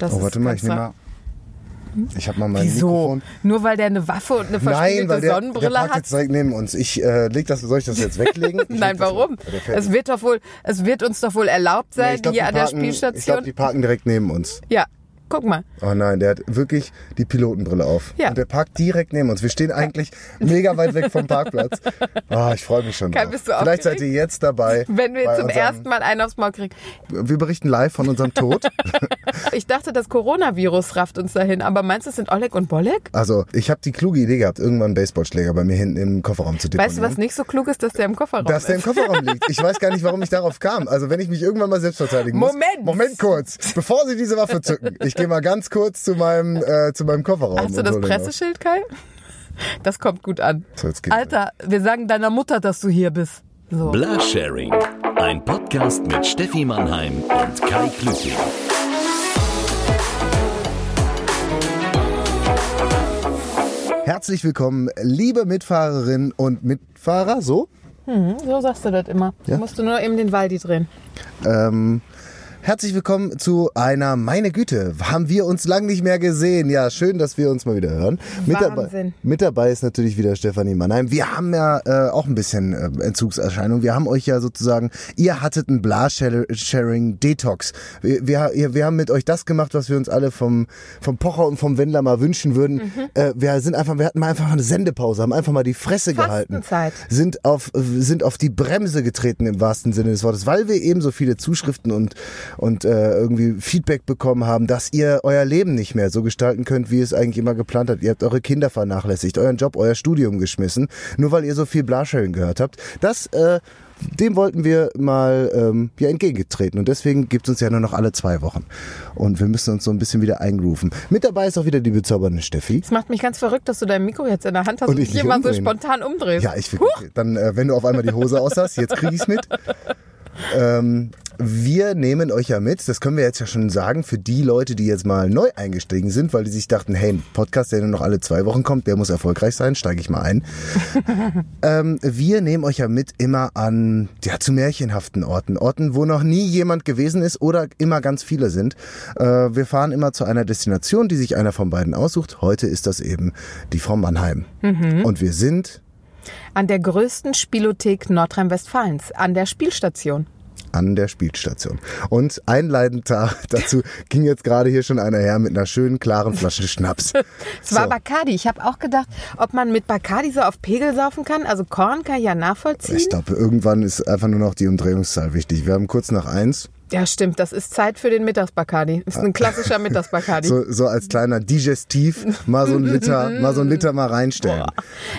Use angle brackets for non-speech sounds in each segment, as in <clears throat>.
Das Oh, warte mal, ich nehme mal. Ich habe mal mein Wieso? Mikrofon. Nur weil der eine Waffe und eine Nein, verspiegelte weil der, der Sonnenbrille parkt hat? jetzt direkt neben uns. Ich äh, leg das, soll ich das jetzt weglegen? <laughs> Nein, warum? Der Es wird doch wohl, es wird uns doch wohl erlaubt Nee, sein, ich glaub, hier an der parken- Ich Spielstation. glaube, die parken direkt neben uns. ja, guck mal. Oh nein, der hat wirklich die Pilotenbrille auf. Ja. Und der parkt direkt neben uns. Wir stehen eigentlich mega weit weg vom Parkplatz. <laughs> Ah, ich freue mich schon. Kai, drauf. bist du Vielleicht seid ihr jetzt dabei. Wenn wir zum ersten Mal einen aufs Maul kriegen. Wir berichten live von unserem Tod. <laughs> Ich dachte, das Coronavirus rafft uns dahin, aber meinst du, es sind Oleg und Bolek? Also, ich habe die kluge Idee gehabt, irgendwann einen Baseballschläger bei mir hinten im Kofferraum zu deponieren. Weißt du, was nicht so klug ist, dass der im Kofferraum Dass der im? Kofferraum liegt. Ich weiß gar nicht, warum ich darauf kam. Also wenn ich mich irgendwann mal selbst verteidigen muss. Moment! Moment kurz, bevor Sie diese Waffe zücken. Ich gehe mal ganz kurz zu meinem, äh, zu meinem Kofferraum. Hast du das. Presseschild, Kai? Das kommt gut an. So, jetzt geht's Alter, wir sagen deiner Mutter, dass du hier bist. So. Blasharing. Ein Podcast mit Steffi Mannheim und Kai Klüting. Herzlich willkommen, liebe Mitfahrerinnen und Mitfahrer. So? So sagst du das immer. Ja? Musst du nur eben den Waldi drehen. Ähm, herzlich willkommen zu einer, meine Güte, haben wir uns lang nicht mehr gesehen. Ja, schön, dass wir uns mal wieder hören. Mit dabei, mit dabei ist natürlich wieder Stefanie Mannheim. Wir haben ja äh, auch ein bisschen äh, Entzugserscheinung. Wir haben euch ja sozusagen, ihr hattet einen Blas-Sharing-Detox. Wir, wir, wir haben mit euch das gemacht, was wir uns alle vom, vom Pocher und vom Wendler mal wünschen würden. Mhm. Äh, wir sind einfach, wir hatten mal einfach eine Sendepause, haben einfach mal die Fresse gehalten sind auf, sind auf die Bremse getreten im wahrsten Sinne des Wortes, weil wir eben so viele Zuschriften und, und äh, irgendwie Feedback bekommen haben, dass ihr euer Leben nicht mehr so gestalten könnt, wie ihr es eigentlich immer geplant habt. Ihr habt eure Kinder vernachlässigt, euren Job, euer Studium geschmissen, nur weil ihr so viel Blasharing gehört habt. Das äh, dem wollten wir mal ähm, ja, entgegengetreten und deswegen gibt es uns ja nur noch alle zwei Wochen. Und wir müssen uns so ein bisschen wieder eingrooven. Mit dabei ist auch wieder die bezaubernde Steffi. Es macht mich ganz verrückt, dass du dein Mikro jetzt in der Hand hast Und und, ich dich immer so spontan umdrehst. Ja, ich wirklich. Dann, äh, wenn du auf einmal die Hose aus hast, jetzt krieg ich's mit. Ähm, wir nehmen euch ja mit, das können wir jetzt ja schon sagen, für die Leute, die jetzt mal neu eingestiegen sind, weil die sich dachten, hey, ein Podcast, der nur noch alle zwei Wochen kommt, der muss erfolgreich sein, steige ich mal ein. <laughs> ähm, wir nehmen euch ja mit immer an, ja, zu märchenhaften Orten. Orten, wo noch nie jemand gewesen ist oder immer ganz viele sind. Äh, wir fahren immer zu einer Destination, die sich einer von beiden aussucht. Heute ist das eben die Frau Mannheim. Und wir sind An der größten Spielothek Nordrhein-Westfalens, an der Spielstation. an der Spielstation. Und einleitend da, <laughs> dazu ging jetzt gerade hier schon einer her mit einer schönen, klaren Flasche Schnaps. <laughs> Es war So. Bacardi. Ich habe auch gedacht, ob man mit Bacardi so auf Pegel saufen kann. Also Korn kann ich ja nachvollziehen. Ich glaube, irgendwann ist einfach nur noch die Umdrehungszahl wichtig. Wir haben kurz nach eins, Ja, stimmt. Das ist Zeit für den Mittagsbacardi. Ist ein klassischer <laughs> Mittagsbacardi. so, so als kleiner Digestiv mal so ein Liter, mal so ein Liter mal reinstellen.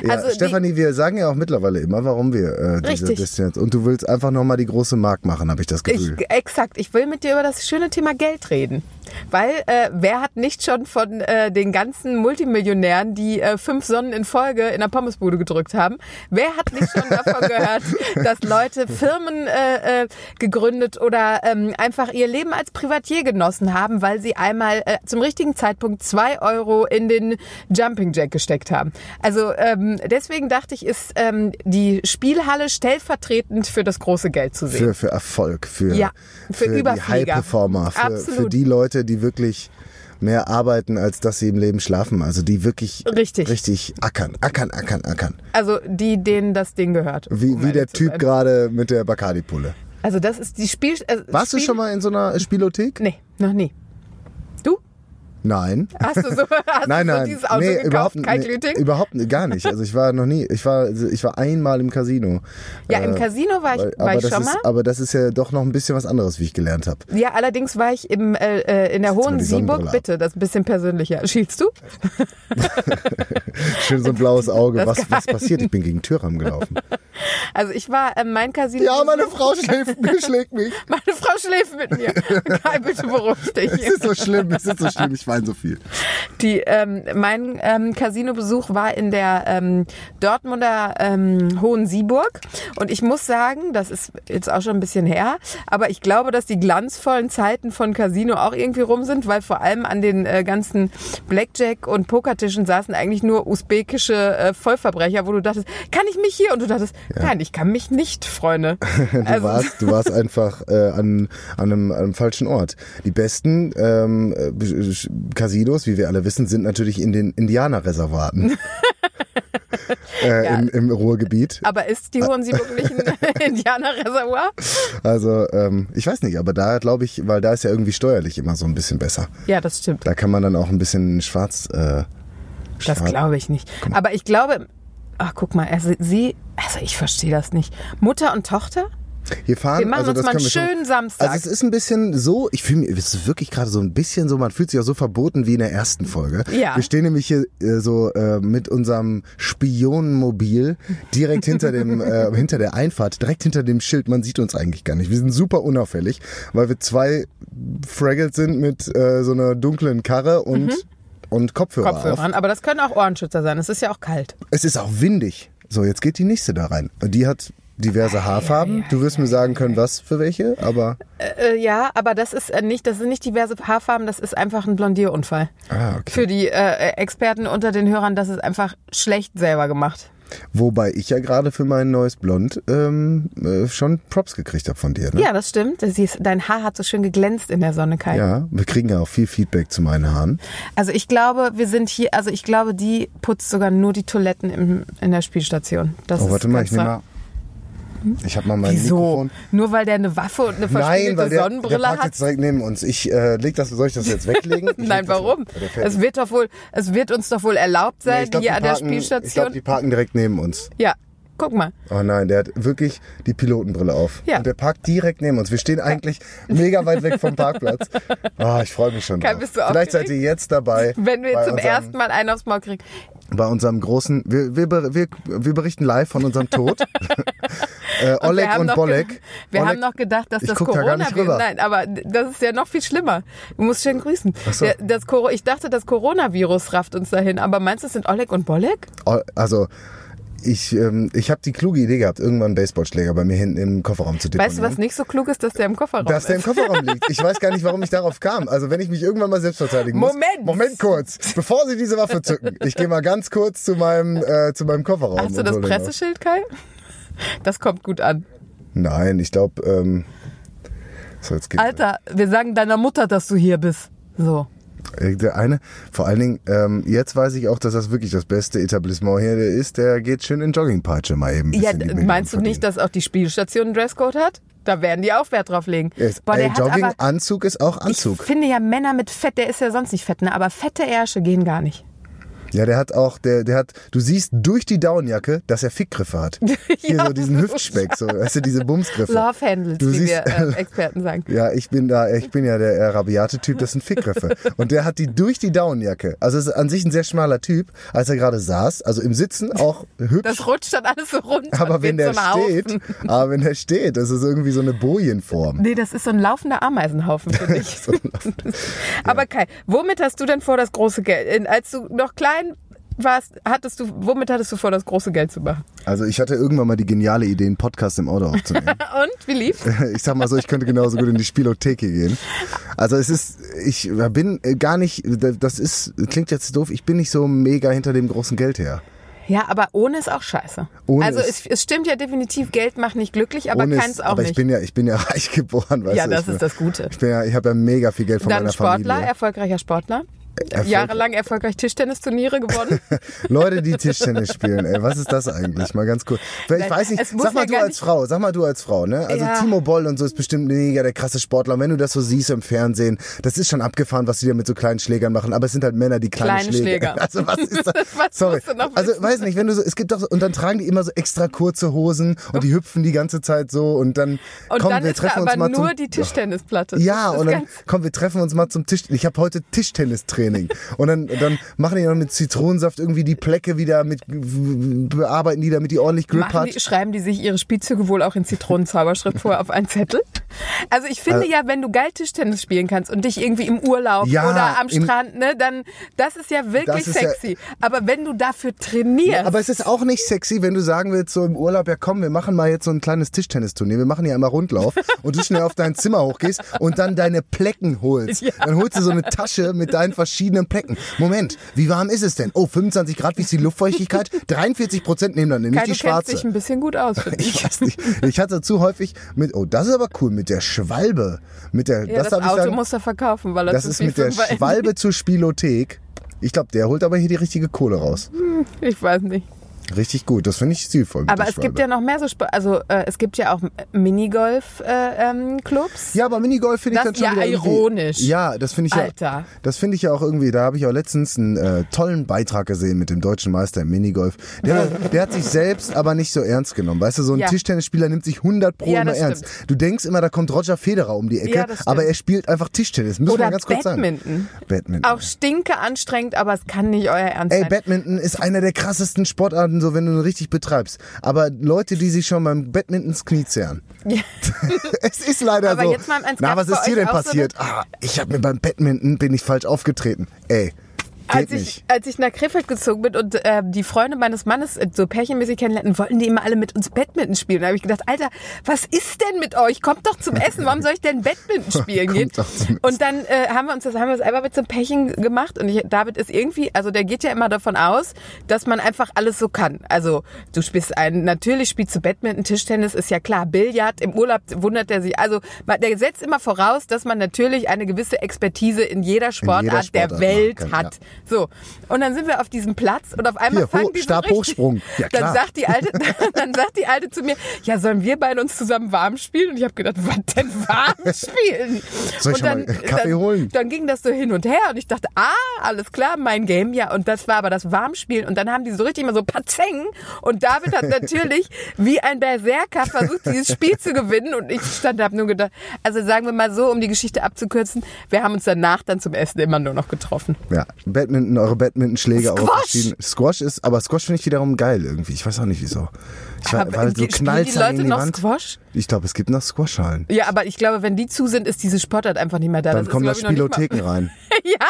Ja, Also Stefanie, wir sagen ja auch mittlerweile immer, warum wir äh, diese Richtig. Destination. Und du willst einfach noch mal die große Mark machen, habe ich das Gefühl. Ich, exakt. Ich will mit dir über das schöne Thema Geld reden. Weil äh, wer hat nicht schon von äh, den ganzen Multimillionären, die äh, fünf Sonnen in Folge in der Pommesbude gedrückt haben, wer hat nicht schon davon gehört, <laughs> dass Leute Firmen äh, äh, gegründet oder ähm, einfach ihr Leben als Privatier genossen haben, weil sie einmal äh, zum richtigen Zeitpunkt zwei Euro in den Jumping Jack gesteckt haben. Also ähm, deswegen dachte ich, ist ähm, die Spielhalle stellvertretend für das große Geld zu sehen. Für, für Erfolg, für, Ja, für die Überflieger. High-Performer, für, für die Leute, die wirklich mehr arbeiten, als dass sie im Leben schlafen. Also die wirklich Richtig. richtig ackern, ackern, ackern, ackern. Also die, denen das Ding gehört. Wie, um wie der Typ gerade mit der Bacardi-Pulle. Also das ist die Spiel... Äh, Warst du Spiel schon mal in so einer Spielothek? Nee, noch nie. Nein. Hast du so, hast Nein, du so nein, dieses Auto nee, gekauft? überhaupt, Kein nee, Glüting? überhaupt gar nicht. Also ich war noch nie, ich war, ich war einmal im Casino. Ja, im Äh, Casino war ich, war aber ich das schon ist, mal. Aber das ist ja doch noch ein bisschen was anderes, wie ich gelernt habe. Ja, allerdings war ich im, äh, äh, in der Hohen Sieburg. Bitte, das ist ein bisschen persönlicher. Schielst du? <laughs> Schön so ein blaues Auge. Was, was passiert? Ich bin gegen Türrahmen gelaufen. <laughs> Also ich war äh, mein Casino. Ja, meine Frau schläft, <laughs> schlägt mich. Meine Frau schläft mit mir. Kai, bitte beruhig dich. Es ist so schlimm, es ist so schlimm, ich weine so viel. Die, ähm, mein ähm, Casino-Besuch war in der ähm, Dortmunder ähm, Hohensieburg. Und ich muss sagen, das ist jetzt auch schon ein bisschen her, aber ich glaube, dass die glanzvollen Zeiten von Casino auch irgendwie rum sind, weil vor allem an den äh, ganzen Blackjack- und Pokertischen saßen eigentlich nur usbekische äh, Vollverbrecher, wo du dachtest, kann ich mich hier? Und du dachtest, nein, ich kann mich nicht, Freunde. <laughs> Du, Also- warst, du warst einfach äh, an, an, einem, an einem falschen Ort. Die besten ähm, äh, Casinos, wie wir alle wissen, sind natürlich in den Indianerreservaten. <laughs> äh, Ja. im, Im Ruhrgebiet. Aber ist die Hohensieburg nicht ein <laughs> Indianerreservoir? Also, ähm, ich weiß nicht, aber da glaube ich, weil da ist ja irgendwie steuerlich immer so ein bisschen besser. Ja, das stimmt. Da kann man dann auch ein bisschen schwarz. Äh, Das glaube ich nicht. Aber ich glaube, ach guck mal, also sie, also ich verstehe das nicht. Mutter und Tochter? Hier fahren, Wir machen also uns das mal einen wir schönen Samstag. Also es ist ein bisschen so, ich fühle mich, es ist wirklich gerade so ein bisschen so, man fühlt sich auch so verboten wie in der ersten Folge. Ja. Wir stehen nämlich hier äh, so äh, mit unserem Spionenmobil direkt hinter dem, <laughs> äh, hinter der Einfahrt, direkt hinter dem Schild. Man sieht uns eigentlich gar nicht. Wir sind super unauffällig, weil wir zwei Fraggles sind mit äh, so einer dunklen Karre und, und Kopfhörer, auf. Kopfhörern. Aber das können auch Ohrenschützer sein. Es ist ja auch kalt. Es ist auch windig. So, jetzt geht die nächste da rein. Die hat diverse Haarfarben. Du wirst mir sagen können, was für welche, aber Äh, ja, aber das ist äh, nicht, das sind nicht diverse Haarfarben, das ist einfach ein Blondierunfall. ah, okay. Für die äh, Experten unter den Hörern, das ist einfach schlecht selber gemacht. Wobei ich ja gerade für mein neues Blond ähm, äh, schon Props gekriegt habe von dir. Ne? Ja, das stimmt. Ist, dein Haar hat so schön geglänzt in der Sonne, Kai. Ja, wir kriegen ja auch viel Feedback zu meinen Haaren. Also ich glaube, wir sind hier, also ich glaube, die putzt sogar nur die Toiletten im, in der Spielstation. Das Oh, warte mal, ich nehme mal. Ich habe mal mein Wieso? Mikrofon. Nur weil der eine Waffe und eine Nein, verspiegelte weil der, der Sonnenbrille parkt hat? jetzt direkt neben uns. Ich äh, leg das, soll ich das jetzt weglegen? <laughs> Ich Nein, warum? Der Es wird doch wohl, es wird uns doch wohl erlaubt Nee, sein, ich glaub, hier an der parken- Ich Spielstation. glaube, die parken direkt neben uns. ja, guck mal. Oh nein, der hat wirklich die Pilotenbrille auf. Ja. Und der parkt direkt neben uns. Wir stehen eigentlich mega weit weg vom Parkplatz. Oh, ich freue mich schon Kai, drauf. Vielleicht seid ihr jetzt dabei. Wenn wir zum ersten Mal einen aufs Maul kriegen. Bei unserem großen, wir, wir, wir, wir berichten live von unserem Tod. <laughs> äh, Oleg und Bolek. Wir Oleg, haben noch gedacht, dass das da Coronavirus. rüber. Nein, aber das ist ja noch viel schlimmer. Du musst schön grüßen. so. Das, ich dachte, das Coronavirus rafft uns dahin. Aber meinst du, es sind Oleg und Bolek? Also ich, ähm, ich habe die kluge Idee gehabt, irgendwann einen Baseballschläger bei mir hinten im Kofferraum zu deponieren. Weißt du, was nicht so klug ist, dass der im Kofferraum Dass der im? Kofferraum liegt. Ich weiß gar nicht, warum ich darauf kam. Also wenn ich mich irgendwann mal selbst verteidigen muss. Moment! Moment kurz. Bevor Sie diese Waffe zücken. Ich gehe mal ganz kurz zu meinem, äh, zu meinem Kofferraum. Hast du das. Presseschild, Kai? Das kommt gut an. Nein, ich glaube, ähm, so. Alter, wir sagen deiner Mutter, dass du hier bist. So. Äh, Der eine, vor allen Dingen, ähm, jetzt weiß ich auch, dass das wirklich das beste Etablissement hier ist. Der geht schön in Joggingpeitsche mal eben. Ja, meinst du nicht, dass auch die Spielstation einen Dresscode hat? Da werden die auch Wert drauf legen. Ist, Boah, ey, Jogginganzug ist auch ich Anzug. finde ja Männer mit Fett, der ist ja sonst nicht fett, ne? aber fette Ärsche gehen gar nicht. Ja, der hat auch, der, der hat, du siehst durch die Downjacke, dass er Fickgriffe hat. <laughs> Hier Ja, so diesen so Hüftspeck, so, weißt du, diese Bumsgriffe. Love Handles, Du wie siehst- wir äh, <laughs> Experten sagen. Ja, ich bin da, ich bin ja der äh, rabiate Typ, das sind Fickgriffe. Und der hat die durch die Downjacke. Also ist an sich ein sehr schmaler Typ, als er gerade saß, also im Sitzen auch hübsch. Das rutscht dann alles so runter. aber wenn der so steht, Haufen. aber wenn der steht, das ist irgendwie so eine Bojenform. Nee, das ist so ein laufender Ameisenhaufen für <laughs> dich. Aber Kai, womit hast du denn vor, das große Geld? in- Als du noch klein warst, hattest du, womit hattest du vor, das große Geld zu machen? Also ich hatte irgendwann mal die geniale Idee, einen Podcast im Auto aufzunehmen. <laughs> Und wie lief's? <laughs> ich sag mal so, ich könnte genauso gut in die Spielotheke gehen. Also es ist, ich bin gar nicht, das ist, klingt jetzt doof, ich bin nicht so mega hinter dem großen Geld her. Ja, aber ohne ist auch scheiße. Ohne also es, es stimmt ja definitiv, Geld macht nicht glücklich, aber keins es- auch aber nicht. ich bin ja, ich bin ja <laughs> reich geboren, weißt ja, du. das ich bin, ist das Gute. Ich bin ja, ich habe ja mega viel Geld von Dann meiner Sportler, Familie. erfolgreicher Sportler. Erfolg- Jahrelang erfolgreich Tischtennisturniere gewonnen. <laughs> Leute, die Tischtennis spielen, ey, was ist das eigentlich? Mal ganz cool. Ich weiß nicht, sag mal ja du als Frau, sag mal du als Frau, ne? Also Ja. Timo Boll und so ist bestimmt mega der krasse Sportler. Und wenn du das so siehst im Fernsehen, das ist schon abgefahren, was die da mit so kleinen Schlägern machen. Aber es sind halt Männer, die kleine, Kleine Schläger. <laughs> Also was ist das? <laughs> Was Sorry. Also weiß nicht, wenn du so, es gibt doch, so- und dann tragen die immer so extra kurze Hosen und die hüpfen die ganze Zeit so und dann, Und komm, dann wir treffen uns mal nur zum, die Tischtennisplatte. ja, und dann, komm, wir treffen uns mal zum Tisch. Ich habe heute Tischtennistraining. Training. Und dann, dann machen die noch mit Zitronensaft irgendwie die Plecke wieder mit, bearbeiten die, damit die ordentlich Grip Machen hat. die, schreiben die sich ihre Spielzüge wohl auch in Zitronenzauberschrift vorher auf einen Zettel? Also ich finde ja, wenn du geil Tischtennis spielen kannst und dich irgendwie im Urlaub Ja, oder am Strand, ne, dann das ist ja wirklich ist ja- sexy. Aber wenn du dafür trainierst, Aber es ist auch nicht sexy, wenn du sagen willst, so im Urlaub, ja komm, wir machen mal jetzt so ein kleines Tischtennisturnier, wir machen hier einmal Rundlauf und du schnell auf dein Zimmer hochgehst und dann deine Plecken holst. <laughs> Ja. Dann holst du so eine Tasche mit deinen verschiedenen Plecken. Moment, wie warm ist es denn? Oh, 25 Grad, wie ist die Luftfeuchtigkeit? <laughs> 43 Prozent nehmen dann, nicht Kai, die du kennst schwarze. dich ein bisschen gut aus, <laughs> ich. Ich weiß nicht. Ich hatte zu häufig mit, oh, das ist aber cool, mit der Schwalbe. Mit der, Ja, das, das, Auto sagen, muss er verkaufen, weil er das ist mit der Schwalbe zur Spielothek. Ich glaube, der holt aber hier die richtige Kohle raus. Ich weiß nicht. Richtig gut, das finde ich stilvoll. mit Aber es gibt ja noch mehr so Sport. Also äh, es gibt ja auch Minigolf-Clubs. Äh, ähm, Clubs. Ja, aber Minigolf finde ich dann schon ja wieder ironisch. Ja, das finde ich Alter. ja. Das finde ich ja auch irgendwie. Da habe ich auch letztens einen äh, tollen Beitrag gesehen mit dem deutschen Meister im Minigolf. Der, <laughs> der hat sich selbst aber nicht so ernst genommen. Weißt du, so ein Ja. Tischtennisspieler nimmt sich 100 pro Ja, immer ernst. stimmt. Du denkst immer, da kommt Roger Federer um die Ecke, Ja, aber er spielt einfach Tischtennis. Muss Oder man ganz kurz Badminton. sagen. Badminton. Auch stinke anstrengend, aber es kann nicht euer Ernst Ey, sein. Badminton ist einer der krassesten Sportarten, so wenn du ihn richtig betreibst. Aber Leute, die sich schon beim Badminton ins Knie zehren. <laughs> es ist leider Aber so. jetzt mal Na, was ist dir denn auch so passiert? ah, ich habe mir beim Badminton bin ich falsch aufgetreten. Ey, als ich, nicht. als ich nach Krefeld gezogen bin und äh, die Freunde meines Mannes äh, so pärchenmäßig kennenlernten, wollten die immer alle mit uns Badminton spielen. Da habe ich gedacht, Alter, was ist denn mit euch? Kommt doch zum Essen. Warum soll ich denn Badminton <laughs> spielen gehen? Und dann äh, haben wir uns das haben wir das einmal mit so einem Pärchen gemacht und ich, David ist irgendwie, also der geht ja immer davon aus, dass man einfach alles so kann. Also du spielst ein, natürlich spielst du Badminton, Tischtennis ist ja klar, Billard im Urlaub wundert er sich. Also der setzt immer voraus, dass man natürlich eine gewisse Expertise in jeder Sportart, der Sportart Welt machen kann, hat. So. Und dann sind wir auf diesem Platz und auf einmal Hier, fangen Ho- die so Stabhochsprung. richtig, Ja, dann klar. sagt die alte, <laughs> dann sagt die alte zu mir, ja, sollen wir beide uns zusammen warm spielen? Und ich habe gedacht, was denn warm <laughs> spielen? Soll ich schon mal Kaffee dann, holen? Dann ging das so hin und her und ich dachte, ah, alles klar, mein Game, ja. Und das war aber das Warmspielen und dann haben die so richtig immer so Patzeng und David hat natürlich <laughs> wie ein Berserker versucht, dieses Spiel zu gewinnen und ich stand da, hab nur gedacht, also sagen wir mal so, um die Geschichte abzukürzen, wir haben uns danach dann zum Essen immer nur noch getroffen. Ja, Badminton, eure Badminton-Schläge auch Squash! verschieden. Squash ist, aber Squash finde ich wiederum geil irgendwie. Ich weiß auch nicht wieso. Ich war, Aber weil so knallt die Leute gegen die noch Wand. Squash? Ich glaube, es gibt noch Squashhallen. Ja, aber ich glaube, wenn die zu sind, ist diese Sportart einfach nicht mehr da. Dann das kommen da ich, Spielotheken rein. <laughs> ja,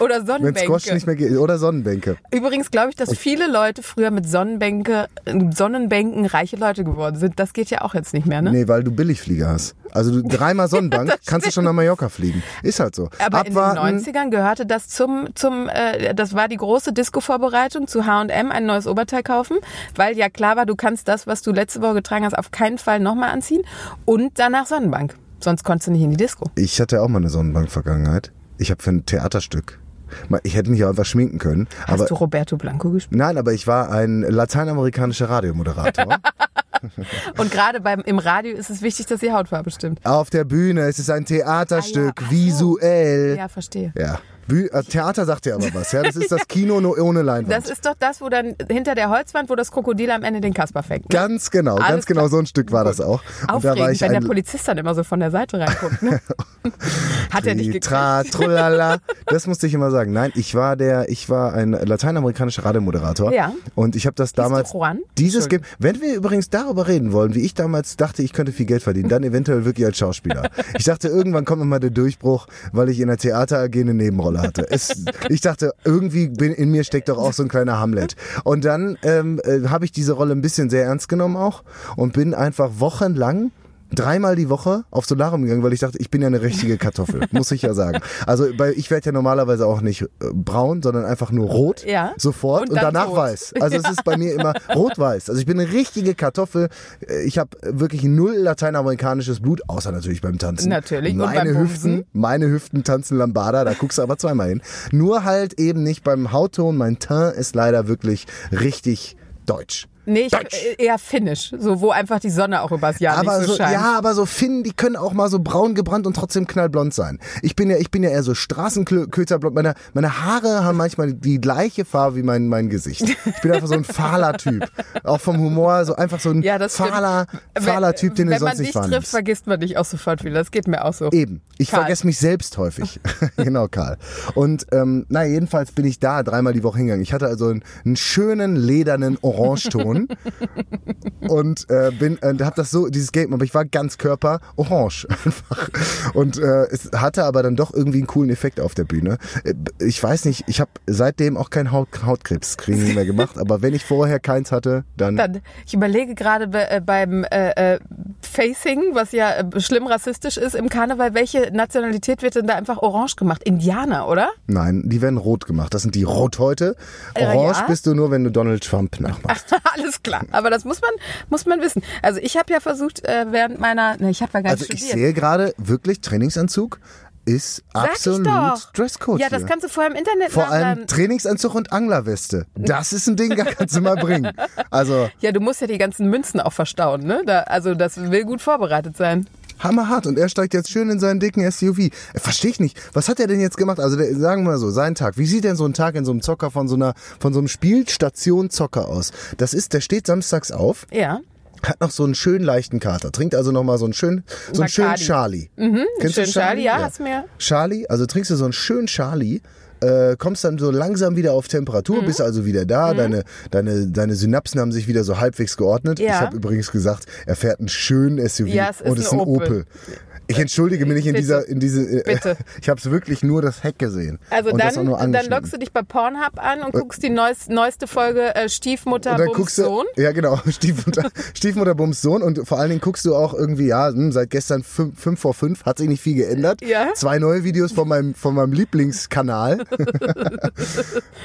oder Wenn Squash Sonnenbänke. nicht mehr geht. Oder Sonnenbänke. Übrigens glaube ich, dass viele Leute früher mit Sonnenbänke, Sonnenbänken reiche Leute geworden sind. Das geht ja auch jetzt nicht mehr, ne? Nee, weil du Billigflieger hast. Also du dreimal <laughs> Sonnenbank, kannst du schon nach Mallorca fliegen. Ist halt so. Aber Abwarten. in den 90ern gehörte das zum, zum äh, das war die große Disco-Vorbereitung zu H&M, ein neues Oberteil kaufen, weil ja klar war, du kannst das, was du letzte Woche getragen hast, auf keinen Fall nochmal anziehen und danach Sonnenbank. Sonst konntest du nicht in die Disco. Ich hatte auch mal eine Sonnenbank-Vergangenheit. Ich habe für ein Theaterstück. Ich hätte mich auch einfach schminken können. Hast aber du Roberto Blanco gespielt? Nein, aber ich war ein lateinamerikanischer Radiomoderator. <laughs> <laughs> Und gerade beim im Radio ist es wichtig, dass die Hautfarbe stimmt. Auf der Bühne, es ist ein Theaterstück, Ah ja, visuell. Ja, verstehe. Ja. Äh, Theater sagt dir aber was, ja. Das ist das Kino nur ohne Leinwand. Das ist doch das, wo dann hinter der Holzwand, wo das Krokodil am Ende den Kasper fängt. Ne? ganz genau, Alles ganz genau klar. so ein Stück war das auch. Und da Aufregend, ich wenn der Polizist dann immer so von der Seite reinguckt. Ne? <laughs> Hat er nicht gekriegt. Tra, trulala. Das musste ich immer sagen. Nein, ich war der, ich war ein lateinamerikanischer Radiomoderator. Ja. Und ich habe das damals. du Juan? Dieses Game. Wenn wir übrigens darüber reden wollen, wie ich damals dachte, ich könnte viel Geld verdienen, dann eventuell wirklich als Schauspieler. Ich dachte, irgendwann kommt mal der Durchbruch, weil ich in der Theater AG eine Nebenrolle hatte. Es, ich dachte, irgendwie bin, in mir steckt doch auch so ein kleiner Hamlet. Und dann ähm, äh, habe ich diese Rolle ein bisschen sehr ernst genommen auch und bin einfach wochenlang dreimal die Woche auf Solarium gegangen, weil ich dachte, ich bin ja eine richtige Kartoffel, <laughs> muss ich ja sagen. Also weil ich werde ja normalerweise auch nicht äh, braun, sondern einfach nur rot, Ja. sofort und, Und danach tot. weiß. <laughs> Also es ist bei mir immer rot-weiß. Also ich bin eine richtige Kartoffel. Äh, Ich habe wirklich null lateinamerikanisches Blut, außer natürlich beim Tanzen. Natürlich, und Meine beim Hüften, Bumsen. meine Hüften tanzen Lambada, da guckst du aber zweimal hin. Nur halt eben nicht beim Hautton. Mein Teint ist leider wirklich richtig deutsch. Nee, ich Deutsch. äh, eher finnisch, so wo einfach die Sonne auch übers Jahr aber nicht so, so, scheint. ja, aber so Finnen, die können auch mal so braun gebrannt und trotzdem knallblond sein. Ich bin ja, ich bin ja eher so Straßenköterblond. Meine, meine Haare haben manchmal die gleiche Farbe wie mein, mein Gesicht. Ich bin einfach so ein fahler Typ. <laughs> Auch vom Humor, so einfach so ein Ja, das fahler, fahler Typ, den du Wenn man sonst nicht dich trifft, vergisst man dich auch sofort wieder. Das geht mir auch so. Eben. Ich Karl. vergesse mich selbst häufig. <laughs> <laughs> genau, Karl. Und ähm, na, jedenfalls bin ich da dreimal die Woche hingegangen. Ich hatte also einen, einen schönen ledernen Orangeton und äh, bin und habe das so dieses Game, aber ich war ganz Körper orange <laughs> einfach. Und äh, es hatte aber dann doch irgendwie einen coolen Effekt auf der Bühne. Äh, Ich weiß nicht, ich habe seitdem auch kein Haut Hautkrebs-Screening <laughs> mehr gemacht, aber wenn ich vorher keins hatte, dann, Dann, ich überlege gerade be, äh, beim äh, äh, Facing, was ja äh, schlimm rassistisch ist im Karneval, welche Nationalität wird denn da einfach orange gemacht? Indianer, oder? nein, die werden rot gemacht. Das sind die Rothäute. Äh, Orange ja. bist du nur, wenn du Donald Trump nachmachst. <laughs> Alles klar. Aber das muss man, muss man wissen. Also ich habe ja versucht, äh, während meiner, ne, ich habe ja gar Also nicht ich studiert. sehe gerade wirklich Trainingsanzug ist Sag ich absolut. Dresscode. Ja, das hier. kannst du vorher im Internet Vor allem nachladen. Trainingsanzug und Anglerweste. Das ist ein Ding, das kannst du mal bringen. Also Ja, du musst ja die ganzen Münzen auch verstauen, ne? Da, also das will gut vorbereitet sein. Hammerhart. Und er steigt jetzt schön in seinen dicken SUV. Äh, Verstehe ich nicht. Was hat er denn jetzt gemacht? Also der, sagen wir mal so, sein Tag. Wie sieht denn so ein Tag in so einem Zocker von so einer, von so einem Spielstation Zocker aus? Das ist, der steht samstags auf. Ja. Hat noch so einen schönen leichten Kater. Trinkt also noch mal so einen schönen, so einen schönen. Charlie. Mhm, schönen Charlie, ja, hast mir- Charlie, also trinkst du so einen schönen Charlie, äh, kommst dann so langsam wieder auf Temperatur, Mhm. bist also wieder da, deine, deine, deine Synapsen haben sich wieder so halbwegs geordnet. Ja. Ich habe übrigens gesagt, er fährt einen schönen SUV Ja, ist und ist ein ein Opel. Opel. Ich entschuldige mich nicht in Bitte. dieser, in diese, äh, Bitte. <laughs> ich habe wirklich nur das Heck gesehen. Also und dann, dann loggst du dich bei Pornhub an und guckst die neues, neueste Folge äh, Stiefmutter Bums guckst du, Sohn. ja genau, <laughs> Stiefmutter, <laughs> Stiefmutter Bums Sohn und vor allen Dingen guckst du auch irgendwie, ja, hm, seit gestern fünf, fünf vor fünf, hat sich nicht viel geändert. Ja. Zwei neue Videos von meinem, von meinem Lieblingskanal.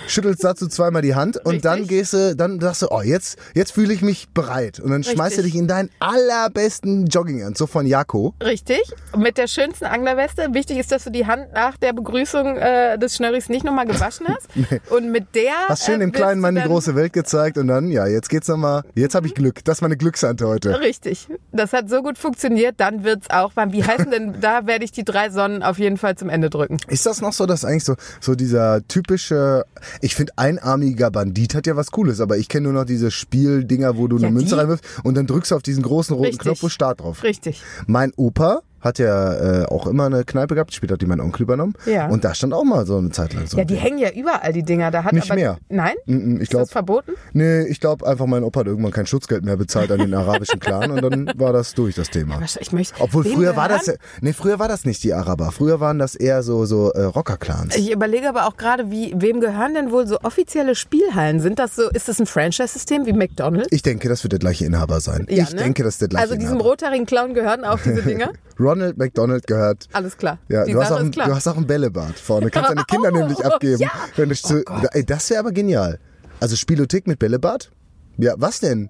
Schüttelst dazu zweimal die Hand und Richtig. dann gehst du, dann sagst du, oh, jetzt, jetzt fühle ich mich bereit. Und dann schmeißt du Richtig. dich in deinen allerbesten Jogginganzug von Jako. Richtig. Und mit der schönsten Anglerweste. Wichtig ist, dass du die Hand nach der Begrüßung äh, des Schnörris nicht nochmal gewaschen hast. <laughs> Und mit der. Hast schön äh, dem willst kleinen dann- große Welt gezeigt und dann, ja, jetzt geht's nochmal, jetzt habe ich Glück. Das ist meine Glückshand heute. Richtig. Das hat so gut funktioniert, dann wird's auch. Wie heißen denn, <laughs> da werde ich die drei Sonnen auf jeden Fall zum Ende drücken. Ist das noch so, dass eigentlich so, so dieser typische, ich finde einarmiger Bandit hat ja was Cooles, aber ich kenne nur noch diese Spieldinger, wo du Ja, eine Münze reinwirfst und dann drückst du auf diesen großen roten Richtig. Knopf, wo Start drauf. Richtig. Mein Opa hat ja äh, auch immer eine Kneipe gehabt, später hat die mein Onkel übernommen. Ja. Und da stand auch mal so eine Zeit lang so. Ja, die Ding. hängen ja überall, die Dinger. Da hat Nicht aber, mehr. Nein? Mm, mm, Ich Ist glaube, das verboten? nee, ich glaube einfach, mein Opa hat irgendwann kein Schutzgeld mehr bezahlt an den arabischen Clan und dann war das durch das Thema. Ich möchte, Obwohl früher war das, nee, früher war das nicht die Araber. Früher waren das eher so so äh, Rocker-Clans. Ich überlege aber auch gerade, wie, wem gehören denn wohl so offizielle Spielhallen? Sind das so, ist das ein Franchise-System wie McDonald's? Ich denke, das wird der gleiche Inhaber sein. Ja, ich ne? denke, das ist der gleiche Also diesem Inhaber. rothaarigen Clown gehören auch diese <laughs> Dinger? Ronald McDonald gehört. Alles klar. Ja, Die du hast, Sache auch ein, ist klar. du hast auch ein Bällebad vorne. Kannst deine <laughs> Kinder Oh, nämlich abgeben. ja. Wenn du zu, ey, das wäre aber genial. Also Spielothek mit Bällebad? Ja, was denn?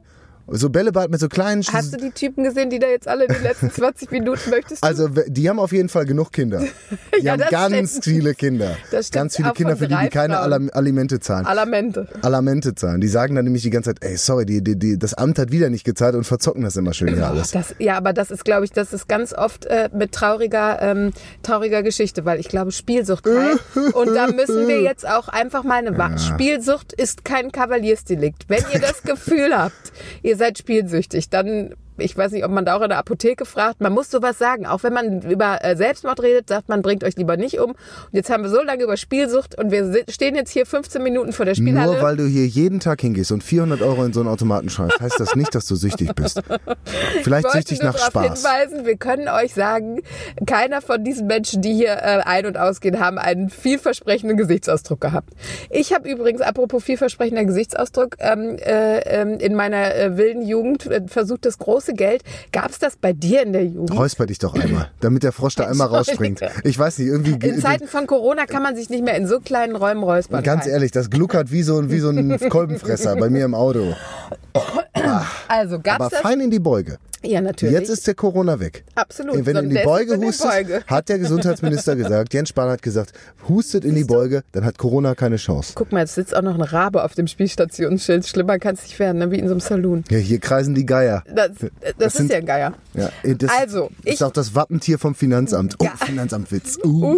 So Bällebad mit so kleinen... Sch- Hast du die Typen gesehen, die da jetzt alle in den letzten <laughs> 20 Minuten möchtest? du? also die haben auf jeden Fall genug Kinder. <laughs> Die Ja, haben ganz stimmt. viele Kinder. Das stimmt. Ganz viele Kinder, für die die keine. Alam- Alimente zahlen. Alamente. Alamente zahlen. Die sagen dann nämlich die ganze Zeit, ey, sorry, die, die, die, das Amt hat wieder nicht gezahlt und verzocken das immer schön hier alles. Das, ja, aber das ist, glaube ich, das ist ganz oft äh, mit trauriger, ähm, trauriger Geschichte, weil ich glaube, Spielsucht heilt. <laughs> Und da müssen wir jetzt auch einfach mal eine Wahl. Spielsucht ist kein Kavaliersdelikt. Wenn ihr das Gefühl habt, ihr seid spielsüchtig, dann ich weiß nicht, ob man da auch in der Apotheke fragt. Man muss sowas sagen. Auch wenn man über äh, Selbstmord redet, sagt man, bringt euch lieber nicht um. Und jetzt haben wir so lange über Spielsucht und wir stehen jetzt hier 15 Minuten vor der Spielhalle. Nur weil du hier jeden Tag hingehst und 400 Euro in so einen Automaten schmeißt, heißt das nicht, dass du süchtig bist. <laughs> Vielleicht süchtig nach Spaß. hinweisen, wir können euch sagen, keiner von diesen Menschen, die hier äh, ein- und ausgehen, haben einen vielversprechenden Gesichtsausdruck gehabt. Ich habe übrigens, apropos vielversprechender Gesichtsausdruck, ähm, äh, ähm, in meiner äh, wilden Jugend versucht das große Geld. Gab es das bei dir in der Jugend? Räusper dich doch einmal, damit der Frosch da <laughs> einmal rausspringt. Ich weiß nicht, irgendwie... In Zeiten von Corona kann man sich nicht mehr in so kleinen Räumen räuspern. Ganz Kai. ehrlich, das gluckert wie so, ein- wie so ein <laughs> Kolbenfresser bei mir im Auto. <clears throat> Also gab's Aber das? fein in die Beuge. Ja, natürlich. Jetzt ist der Corona weg. Absolut. Wenn du in die Beuge hustest, Beuge. hat der Gesundheitsminister gesagt, Jens Spahn hat gesagt, hustet in die Beuge, dann hat Corona keine Chance. Guck mal, jetzt sitzt auch noch ein Rabe auf dem Spielstationsschild. Schlimmer kann es nicht werden, ne? wie in so einem Saloon. Ja, hier kreisen die Geier. Das, das, ist sind- ja ein Geier. Ja, das Also, ist ich- auch das Wappentier vom Finanzamt. Oh, <laughs> Finanzamtwitz. Uh.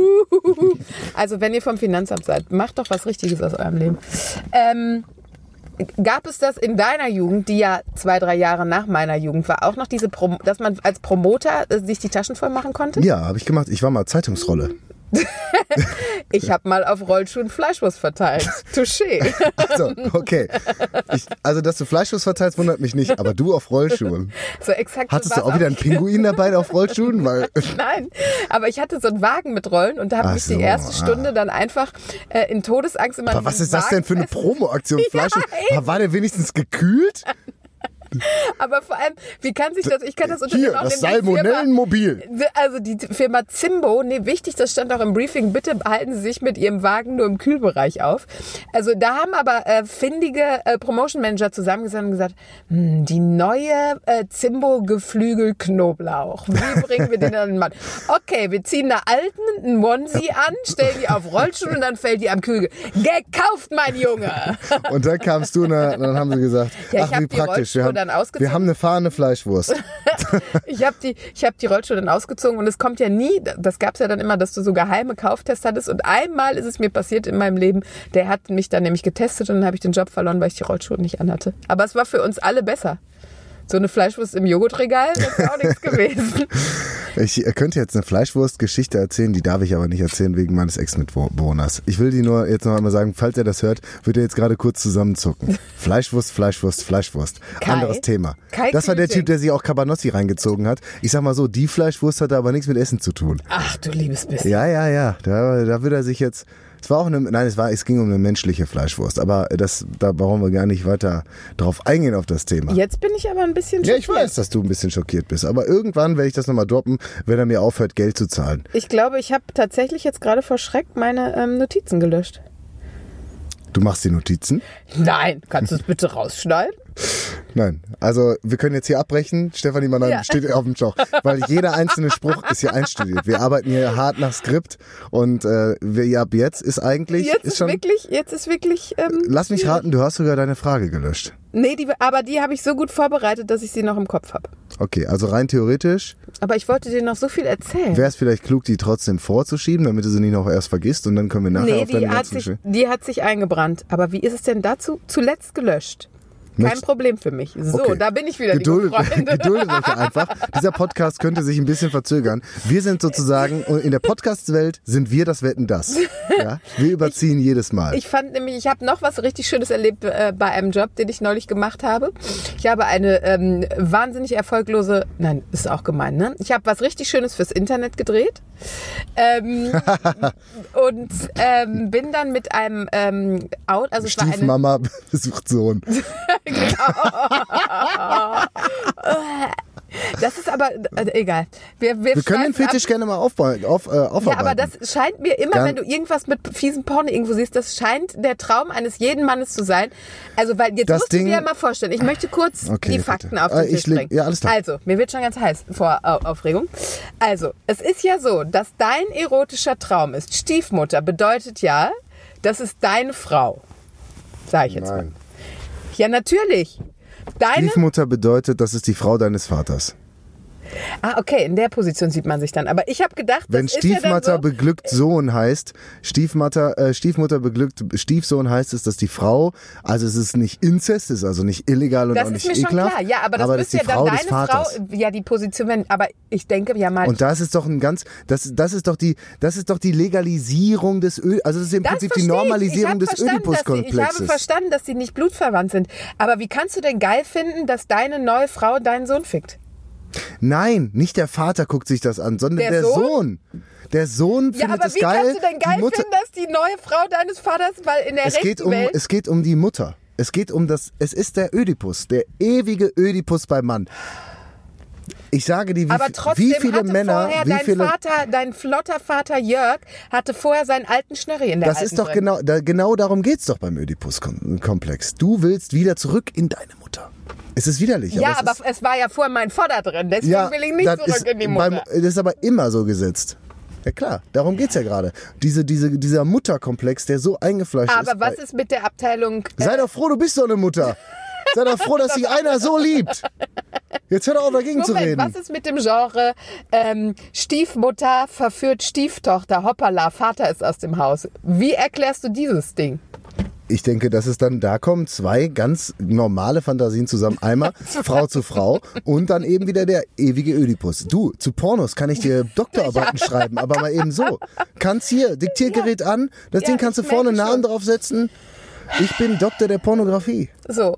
Also, wenn ihr vom Finanzamt seid, macht doch was Richtiges aus eurem Leben. Ähm, gab es das in deiner Jugend, die ja zwei, drei Jahre nach meiner Jugend war, auch noch diese, Prom dass man als Promoter äh, sich die Taschen voll machen konnte? Ja, habe ich gemacht. Ich war mal Zeitungsrolle. <laughs> Ich habe mal auf Rollschuhen Fleischwurst verteilt. Touché. So, okay. Ich, also, dass du Fleischwurst verteilst, wundert mich nicht, aber du auf Rollschuhen. So exakt Hattest du auch wieder einen Pinguin dabei auf Rollschuhen? Weil, <laughs> Nein, aber ich hatte so einen Wagen mit Rollen und da habe ich so, die erste ah. Stunde dann einfach äh, in Todesangst immer aber was ist das denn für eine <laughs> Promo-Aktion? Fleischwurst? war der wenigstens gekühlt? <laughs> Aber vor allem, wie kann sich das, ich kann das Unternehmen Hier, auch das Salmonellenmobil. Also die Firma Zimbo, nee, wichtig, das stand auch im Briefing, bitte halten Sie sich mit Ihrem Wagen nur im Kühlbereich auf. Also da haben aber äh, findige äh, Promotion Manager zusammengesessen und gesagt, hm, die neue äh, Zimbo Geflügel Knoblauch, wie <laughs> bringen wir den an den Mann? Okay, wir ziehen einer alten einen Onesie an, stellen die auf Rollstuhl und dann fällt die am Kühl. Gekauft, mein Junge! Und dann kamst du und dann haben sie gesagt, Ja, ach wie praktisch, wir haben, dann ausgezogen. wir haben eine fahrende Fleischwurst. <laughs> <laughs> Ich habe die, ich hab die Rollschuhe dann ausgezogen und es kommt ja nie, das gab's ja dann immer, dass du so geheime Kauftests hattest und einmal ist es mir passiert in meinem Leben, der hat mich dann nämlich getestet und dann habe ich den Job verloren, weil ich die Rollschuhe nicht anhatte. Aber es war für uns alle besser. So eine Fleischwurst im Joghurtregal, das ist auch nichts <laughs> gewesen. Ich könnte jetzt eine Fleischwurst-Geschichte erzählen, die darf ich aber nicht erzählen wegen meines Ex-Mitbewohners. Ich will die nur jetzt noch einmal sagen, falls er das hört, wird er jetzt gerade kurz zusammenzucken. <laughs> Fleischwurst, Fleischwurst, Fleischwurst. Kai? Anderes Thema. Kai das war der. Typ, der sich auch Cabanossi reingezogen hat. Ich sag mal so, die Fleischwurst hatte aber nichts mit Essen zu tun. Ach du liebes bisschen. Ja, ja, ja. Da, da wird er sich jetzt. Es war auch eine, nein, es war, es ging um eine menschliche Fleischwurst, aber das, da brauchen wir gar nicht weiter drauf eingehen auf das Thema. Jetzt bin ich aber ein bisschen Ja, ich schockiert. weiß, dass du ein bisschen schockiert bist, aber irgendwann werde ich das nochmal droppen, wenn er mir aufhört, Geld zu zahlen. Ich glaube, ich habe tatsächlich jetzt gerade vor Schreck meine ähm, Notizen gelöscht. Du machst die Notizen? Nein, kannst du es bitte rausschneiden? <laughs> Nein. Also, wir können jetzt hier abbrechen. Stefanie Mannheim Ja. steht auf dem Joch, weil jeder einzelne Spruch ist hier einstudiert. Wir arbeiten hier hart nach Skript und äh, wir, ja, ab jetzt ist eigentlich Jetzt ist schon. wirklich, jetzt ist wirklich. Ähm, Lass mich raten, du hast sogar deine Frage gelöscht. Nee, die, aber die habe ich so gut vorbereitet, dass ich sie noch im Kopf habe. Okay, also rein theoretisch Aber ich wollte dir noch so viel erzählen. wäre es vielleicht klug, die trotzdem vorzuschieben, damit du sie nicht noch erst vergisst und dann können wir nachher nee, auf deine die hat, sich, die hat sich eingebrannt. Aber wie ist es denn dazu? Zuletzt gelöscht. Kein Problem für mich. So, Okay. da bin ich wieder, Geduldet, <laughs> geduldet euch einfach. Dieser Podcast könnte sich ein bisschen verzögern. Wir sind sozusagen, in der Podcast-Welt sind wir das Wetten das. Ja? Wir <laughs> überziehen jedes Mal. Ich fand nämlich, ich habe noch was richtig Schönes erlebt äh, bei einem Job, den ich neulich gemacht habe. Ich habe eine ähm, wahnsinnig erfolglose, nein, ist auch gemein, ne? Ich habe was richtig Schönes fürs Internet gedreht ähm, <laughs> und ähm, bin dann mit einem ähm, Out, also es war eine, Stiefmama besucht Sohn. Das ist aber äh, egal. Wir, wir, Wir können den schweifen ab. Fetisch gerne mal aufbauen, auf, äh, Ja, aufarbeiten. aber das scheint mir immer, Gern- wenn du irgendwas mit fiesen Porno irgendwo siehst, das scheint der Traum eines jeden Mannes zu sein. Also, weil jetzt Das musst Ding- du dir ja mal vorstellen, ich möchte kurz Okay, die bitte. Fakten auf Ah, den ich Tisch bringen. ja, alles klar. Also, mir wird schon ganz heiß vor Au- Aufregung. Also, es ist ja so, dass dein erotischer Traum ist. Stiefmutter bedeutet ja, das ist deine Frau. Sag ich jetzt mal. Ja, natürlich. Deine. Stiefmutter bedeutet, das ist die Frau deines Vaters. Ah, okay, in der Position sieht man sich dann. Aber ich habe gedacht, Wenn ist ja Stiefmutter so, beglückt Sohn heißt, Stiefmutter, äh, Stiefmutter beglückt Stiefsohn heißt es, dass die Frau, also es ist nicht Inzest, es ist also nicht illegal und Das auch ist nicht mir schon ekelhaft. klar. Ja, aber das ist müsste die ja Frau dann deine. Frau, ja, die Position, wenn, aber ich denke ja mal, Und das ist doch ein ganz, das, das ist doch die, das ist doch die Legalisierung des Öl, also das ist im das Prinzip die. Normalisierung des sie- Ich habe Ödipus-Komplexes. verstanden, dass sie nicht blutverwandt sind. Aber wie kannst du denn geil finden, dass deine neue Frau deinen Sohn fickt? Nein, nicht der Vater guckt sich das an, sondern Der der, Sohn? Sohn. Der Sohn Ja, findet aber es wie geil. kannst du denn geil die Mutter, finden, dass die neue Frau deines Vaters, weil in der es geht um, Welt... es geht um die Mutter. Es geht um das, es ist der Ödipus, der ewige Ödipus beim Mann. Ich sage dir, wie, Aber trotzdem wie viele hatte Männer, vorher wie dein viele. Vater, dein flotter Vater Jörg, hatte vorher seinen alten Schnörri in der Das ist doch drin. genau, da, genau darum geht's doch beim Ödipus-Komplex. Du willst wieder zurück in deine Mutter. Es ist widerlich. Ja, es aber ist, es war ja vorher mein Vater drin, deswegen will ich nicht zurück ist in die beim- Mutter. Das ist aber immer so gesetzt. Ja klar, darum geht's ja gerade. Diese, diese, dieser Mutterkomplex, der so eingefleischt ist. aber was ist mit der Abteilung? äh, Sei doch froh, du bist so eine Mutter. Sei doch froh, dass sich einer so liebt. Jetzt hör doch auf, dagegen zu Moment, reden. was ist mit dem Genre ähm, Stiefmutter verführt Stieftochter, hoppala, Vater ist aus dem Haus? Wie erklärst du dieses Ding? Ich denke, dass es dann, da kommen zwei ganz normale Fantasien zusammen. Einmal <laughs> Frau zu Frau und dann eben wieder der ewige Ödipus. Du, zu Pornos kann ich dir <laughs> Doktorarbeiten schreiben, aber mal eben so. Kannst hier, Diktiergerät an, das Ja, Ding kannst du vorne Namen draufsetzen. Ich bin Doktor der Pornografie. So.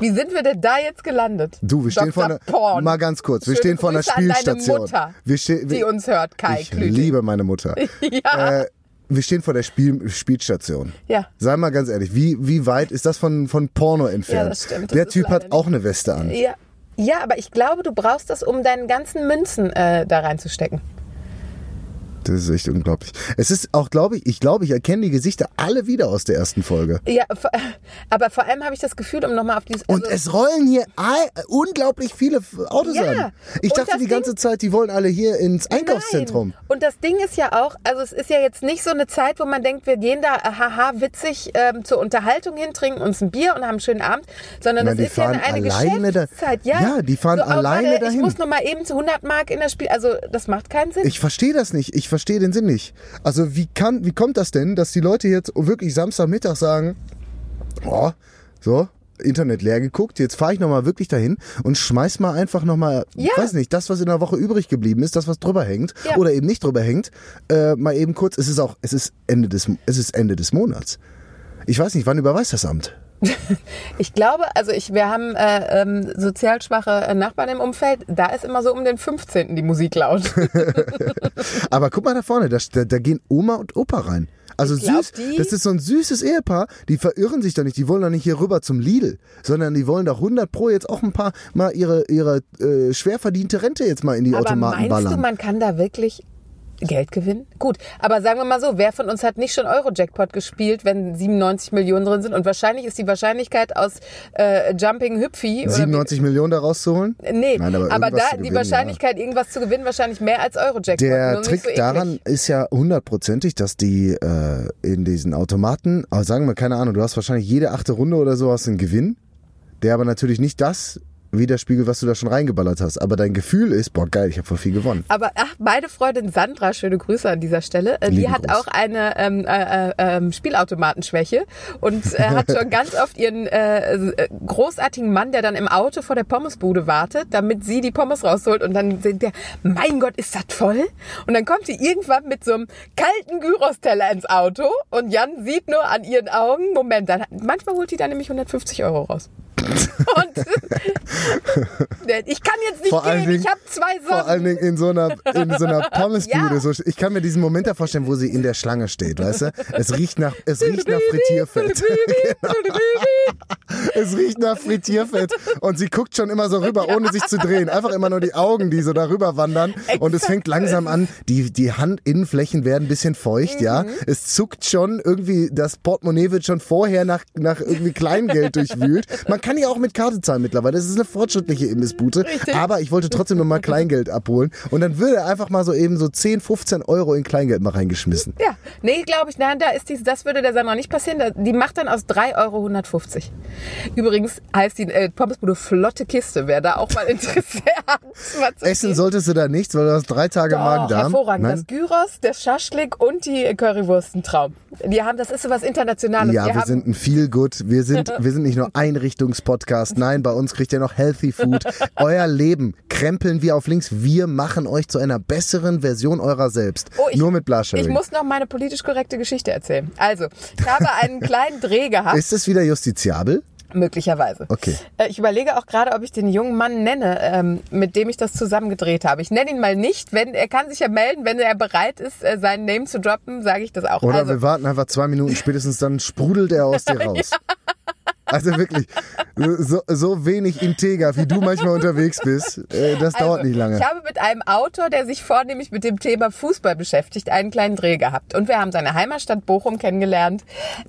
Wie sind wir denn da jetzt gelandet? Du, wir stehen Dr. vor einer, Porn. mal ganz kurz, wir Schöne stehen vor einer Grüße an deine Spielstation. Mutter, wir ste- die wir- uns hört, Kai Ich Klüting. liebe meine Mutter. <laughs> Ja. Äh, wir stehen vor der Spiel Spielstation. Ja. Sei mal ganz ehrlich, wie, wie weit ist das von, von Porno entfernt? Ja, das stimmt, das der Typ hat auch eine Weste an. Ja. ja, aber ich glaube, du brauchst das, um deinen ganzen Münzen äh, da reinzustecken. Das ist echt unglaublich. Es ist auch, glaube ich, ich glaube, ich erkenne die Gesichter alle wieder aus der ersten Folge. Ja, aber vor allem habe ich das Gefühl, um nochmal auf dieses... Und also- es rollen hier unglaublich viele Autos Ja. an. Ich Und dachte die ganze Ding- Zeit, die wollen alle hier ins Einkaufszentrum. Nein. Und das Ding ist ja auch, also es ist ja jetzt nicht so eine Zeit, wo man denkt, wir gehen da, haha, witzig ähm, zur Unterhaltung hin, trinken uns ein Bier und haben einen schönen Abend, sondern Nein, das ist ja eine, eine alleine da- Geschäftszeit. Ja, Ja, die fahren so, oh, alleine warte, dahin. Ich muss noch mal eben zu 100 Mark in das Spiel, also das macht keinen Sinn. Ich verstehe das nicht. Ich verstehe den Sinn nicht. Also wie kann, wie kommt das denn, dass die Leute jetzt wirklich Samstagmittag sagen, oh, so, Internet leer geguckt, jetzt fahre ich nochmal wirklich dahin und schmeiß mal einfach nochmal, Ja. weiß nicht, das, was in der Woche übrig geblieben ist, das, was drüber hängt Ja. oder eben nicht drüber hängt, äh, mal eben kurz, es ist auch, es ist Ende des, es ist Ende des Monats. Ich weiß nicht, wann überweist das Amt? <laughs> Ich glaube, also ich, wir haben äh, ähm, sozial schwache äh, Nachbarn im Umfeld, da ist immer so um den 15. die Musik laut. <laughs> Aber guck mal da vorne, da, da, gehen Oma und Opa rein. Also glaub, süß, das ist so ein süßes Ehepaar, die verirren sich doch nicht, die wollen doch nicht hier rüber zum Lidl, sondern die wollen doch 100 pro jetzt auch ein paar mal ihre, ihre äh, schwer verdiente Rente jetzt mal in die Aber Automaten meinst ballern. du, man kann da wirklich Geld gewinnen? Gut, aber sagen wir mal so, wer von uns hat nicht schon Euro-Jackpot gespielt, wenn 97 Millionen drin sind? Und wahrscheinlich ist die Wahrscheinlichkeit aus äh, Jumping Hüpfi... oder wie- 97 Millionen da rauszuholen? Nee, Nein, aber aber, da zu die gewinnen, Wahrscheinlichkeit, irgendwas zu gewinnen, wahrscheinlich mehr als Euro-Jackpot. Der Trick so daran ist ja hundertprozentig, dass die äh, in diesen Automaten, aber sagen wir, keine Ahnung, du hast wahrscheinlich jede achte Runde oder so hast einen Gewinn, der aber natürlich nicht das widerspiegelt, was du da schon reingeballert hast. Aber dein Gefühl ist, boah geil, ich habe voll viel gewonnen. Aber ach, meine Freundin Sandra, schöne Grüße an dieser Stelle, äh, die hat Gruß. auch eine ähm, äh, äh, ähm, Spielautomatenschwäche und äh, hat schon <laughs> ganz oft ihren äh, äh, großartigen Mann, der dann im Auto vor der Pommesbude wartet, damit sie die Pommes rausholt und dann denkt der, mein Gott, ist das voll? Und dann kommt sie irgendwann mit so einem kalten Gyros-Teller ins Auto und Jan sieht nur an ihren Augen, Moment, dann, manchmal holt die dann nämlich 150 Euro raus. Und <laughs> ich kann jetzt nicht Vor gehen, Dingen- ich habe zwei Sonnen. Vor allen Dingen in so einer, in so einer <laughs> Pommesbude. Ja. So, ich kann mir diesen Moment da vorstellen, wo sie in der Schlange steht, weißt du? Es riecht nach, es riecht nach Frittierfett. <laughs> Es riecht nach Frittierfett. Und sie guckt schon immer so rüber, ohne sich zu drehen. Einfach immer nur die Augen, die so darüber wandern. Und es fängt langsam an, die, die Handinnenflächen werden ein bisschen feucht, ja. Es zuckt schon, irgendwie, das Portemonnaie wird schon vorher nach, nach irgendwie Kleingeld durchwühlt. Man kann ja auch mit Karte zahlen mittlerweile. Das ist eine fortschrittliche Imbissbute. Aber ich wollte trotzdem noch mal Kleingeld abholen. Und dann würde einfach mal so eben so 10, 15 Euro in Kleingeld mal reingeschmissen. Ja, nee, glaube ich, nein, da ist dies, das würde der Sandra nicht passieren. Da- Die macht dann aus 3 Euro 150. Übrigens heißt die äh, Pommesbude flotte Kiste, wer da auch mal Interesse <laughs> hat. Essen gehen. solltest du da nichts, weil du hast drei Tage Doch, Magen-Darm. hervorragend. Nein? Das Gyros, der Schaschlik und die Currywurst ein Traum. Die haben, das ist so was Internationales. Ja, wir haben, sind ein gut. Wir sind, <laughs> wir sind nicht nur Einrichtungspodcast. Nein, bei uns kriegt ihr noch Healthy Food. <laughs> Euer Leben krempeln wir auf links. Wir machen euch zu einer besseren Version eurer selbst. Oh, ich- nur mit Ich Blushering. muss noch meine politisch korrekte Geschichte erzählen. Also, ich habe einen kleinen Dreh gehabt. Ist es wieder justiziabel? Möglicherweise. Okay. Äh, Ich überlege auch gerade, ob ich den jungen Mann nenne, ähm, mit dem ich das zusammen gedreht habe. Ich nenne ihn mal nicht. Wenn er kann sich ja melden, wenn er bereit ist, äh, seinen Name zu droppen, sage ich das auch. Oder also, wir warten einfach zwei Minuten, spätestens dann sprudelt er aus dir <laughs> raus. Also wirklich, so, so wenig integer, wie du manchmal unterwegs bist, äh, das dauert Also, nicht lange. Ich habe mit einem Autor, der sich vornehmlich mit dem Thema Fußball beschäftigt, einen kleinen Dreh gehabt. Und wir haben seine Heimatstadt Bochum kennengelernt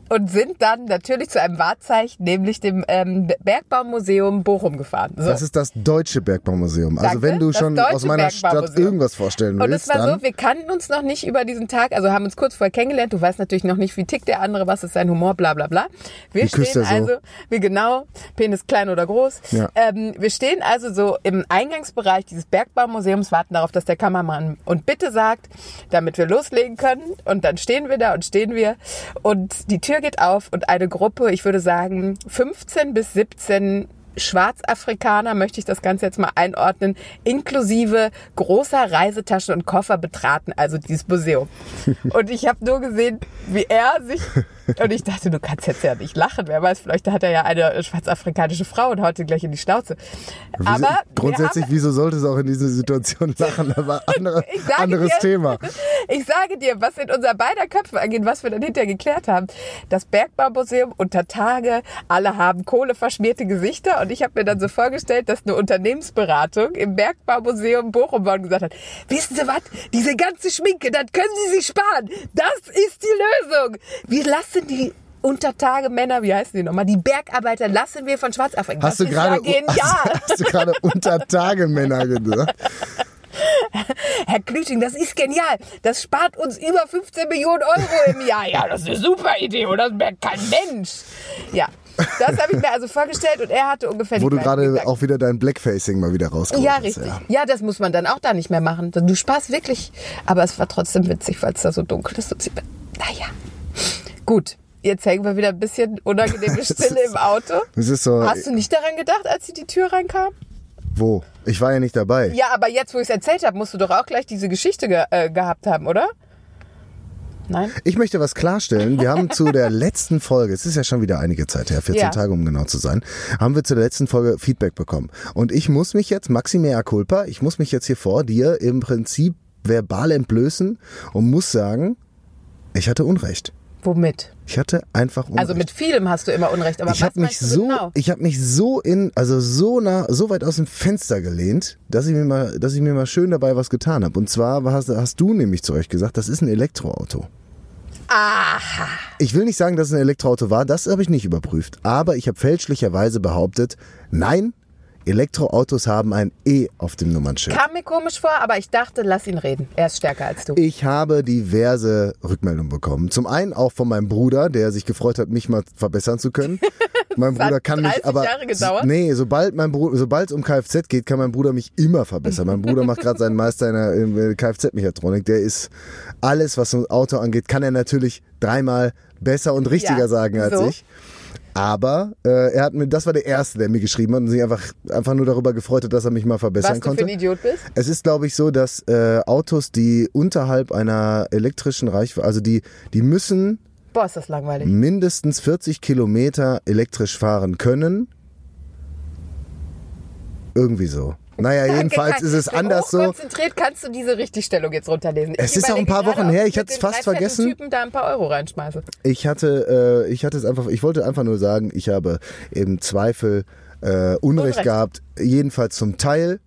und sind dann natürlich zu einem Wahrzeichen, nämlich dem ähm, Bergbaumuseum Bochum gefahren. So. Das ist das Deutsche Bergbaumuseum. Also Danke, wenn du schon aus meiner Stadt irgendwas vorstellen Und willst, es war so, wir kannten uns noch nicht über diesen Tag, also haben uns kurz vorher kennengelernt. Du weißt natürlich noch nicht, wie tickt der andere, was ist sein Humor, bla bla bla. Wir Wie stehen so? also, wie genau, Penis klein oder groß. Ja. Ähm, wir stehen also so im Eingangsbereich dieses Bergbaumuseums, warten darauf, dass der Kameramann und bitte sagt, damit wir loslegen können. Und dann stehen wir da und stehen wir und die Tür geht auf und eine Gruppe, ich würde sagen 15 bis 17 Schwarzafrikaner, möchte ich das Ganze jetzt mal einordnen, inklusive großer Reisetaschen und Koffer betraten, also dieses Museum. <laughs> Und ich habe nur gesehen, wie er sich, und ich dachte, du kannst jetzt ja nicht lachen, wer weiß, vielleicht hat er ja eine schwarzafrikanische Frau und haut dir gleich in die Schnauze. Wieso- Aber grundsätzlich, haben, wieso sollte es auch in dieser Situation lachen? Aber <laughs> andere, anderes dir- Thema. Ich sage dir, was in unser beider Köpfe angeht, was wir dann hinterher geklärt haben. Das Bergbaumuseum unter Tage, alle haben kohleverschmierte Gesichter und ich habe mir dann so vorgestellt, dass eine Unternehmensberatung im Bergbaumuseum Bochum war und gesagt hat, wissen Sie was, diese ganze Schminke, das können Sie sich sparen. Das ist die Lösung. Wir lassen die Untertage Männer, wie heißen die nochmal, die Bergarbeiter lassen wir von Schwarzafrika. <laughs> Hast du gerade ja genial. hast, hast du gerade unter Tage Männer gesagt? <laughs> Herr Klüting, das ist genial. Das spart uns über 15 Millionen Euro im Jahr. Ja, das ist eine super Idee und das merkt kein Mensch. Ja, das habe ich mir also vorgestellt und er hatte ungefähr Wo du gerade auch wieder dein Blackfacing mal wieder rausgeholt Ja, richtig. Ja. das muss man dann auch da nicht mehr machen. Du sparst wirklich. Aber es war trotzdem witzig, weil es da so dunkel ist. Und sie, naja. Gut. Jetzt hängen wir wieder ein bisschen unangenehme <laughs> Stille im Auto. Das ist so, Hast du nicht daran gedacht, als sie die Tür reinkam? wo? Ich war ja nicht dabei. Ja, aber jetzt, wo ich es erzählt habe, musst du doch auch gleich diese Geschichte ge äh, gehabt haben, oder? Nein? Ich möchte was klarstellen. Wir haben zu der letzten Folge, es ist ja schon wieder einige Zeit her, 14 Ja. Tage um genau zu sein, haben wir zu der letzten Folge Feedback bekommen. Und ich muss mich jetzt, maxi mea culpa, ich muss mich jetzt hier vor dir im Prinzip verbal entblößen und muss sagen, ich hatte Unrecht. Womit? Ich hatte einfach Unrecht. Also mit vielem hast du immer Unrecht, aber ich was habe mich so, genau? ich habe mich so in, also so nah, so weit aus dem Fenster gelehnt, dass ich mir mal, dass ich mir mal schön dabei was getan habe. Und zwar hast, hast du nämlich zu euch gesagt, das ist ein Elektroauto. Aha. Ich will nicht sagen, dass es ein Elektroauto war, das habe ich nicht überprüft. Aber ich habe fälschlicherweise behauptet, nein, Elektroautos haben ein E auf dem Nummernschild. Kam mir komisch vor, aber ich dachte, lass ihn reden. Er ist stärker als du. Ich habe diverse Rückmeldungen bekommen. Zum einen auch von meinem Bruder, der sich gefreut hat, mich mal verbessern zu können. <laughs> Mein Bruder kann mich 30 aber Jahre gedauert? nee, sobald mein Bruder, sobald es um Kfz geht, kann mein Bruder mich immer verbessern. Mein Bruder macht gerade seinen Meister in der in der Kfz-Mechatronik. Der ist alles, was ein Auto angeht, kann er natürlich dreimal besser und richtiger Ja, sagen als so. ich. Aber äh, er hat mir, das war der erste, der mir geschrieben hat und sich einfach einfach nur darüber gefreut hat, dass er mich mal verbessern Was du konnte. für ein Idiot bist? Es ist, glaube ich, so, dass äh, Autos, die unterhalb einer elektrischen Reichweite, also die, die müssen Boah, ist das langweilig. mindestens 40 Kilometer elektrisch fahren können. Irgendwie so. Naja, jedenfalls ist es anders so. Konzentriert kannst du diese Richtigstellung jetzt runterlesen. Es ist auch ein paar Wochen her, ich hatte es fast vergessen. Typen da ein paar Euro reinschmeiße. Ich hatte, äh, ich hatte es einfach, ich wollte einfach nur sagen, ich habe im Zweifel äh, Unrecht, Unrecht. gehabt, jedenfalls zum Teil.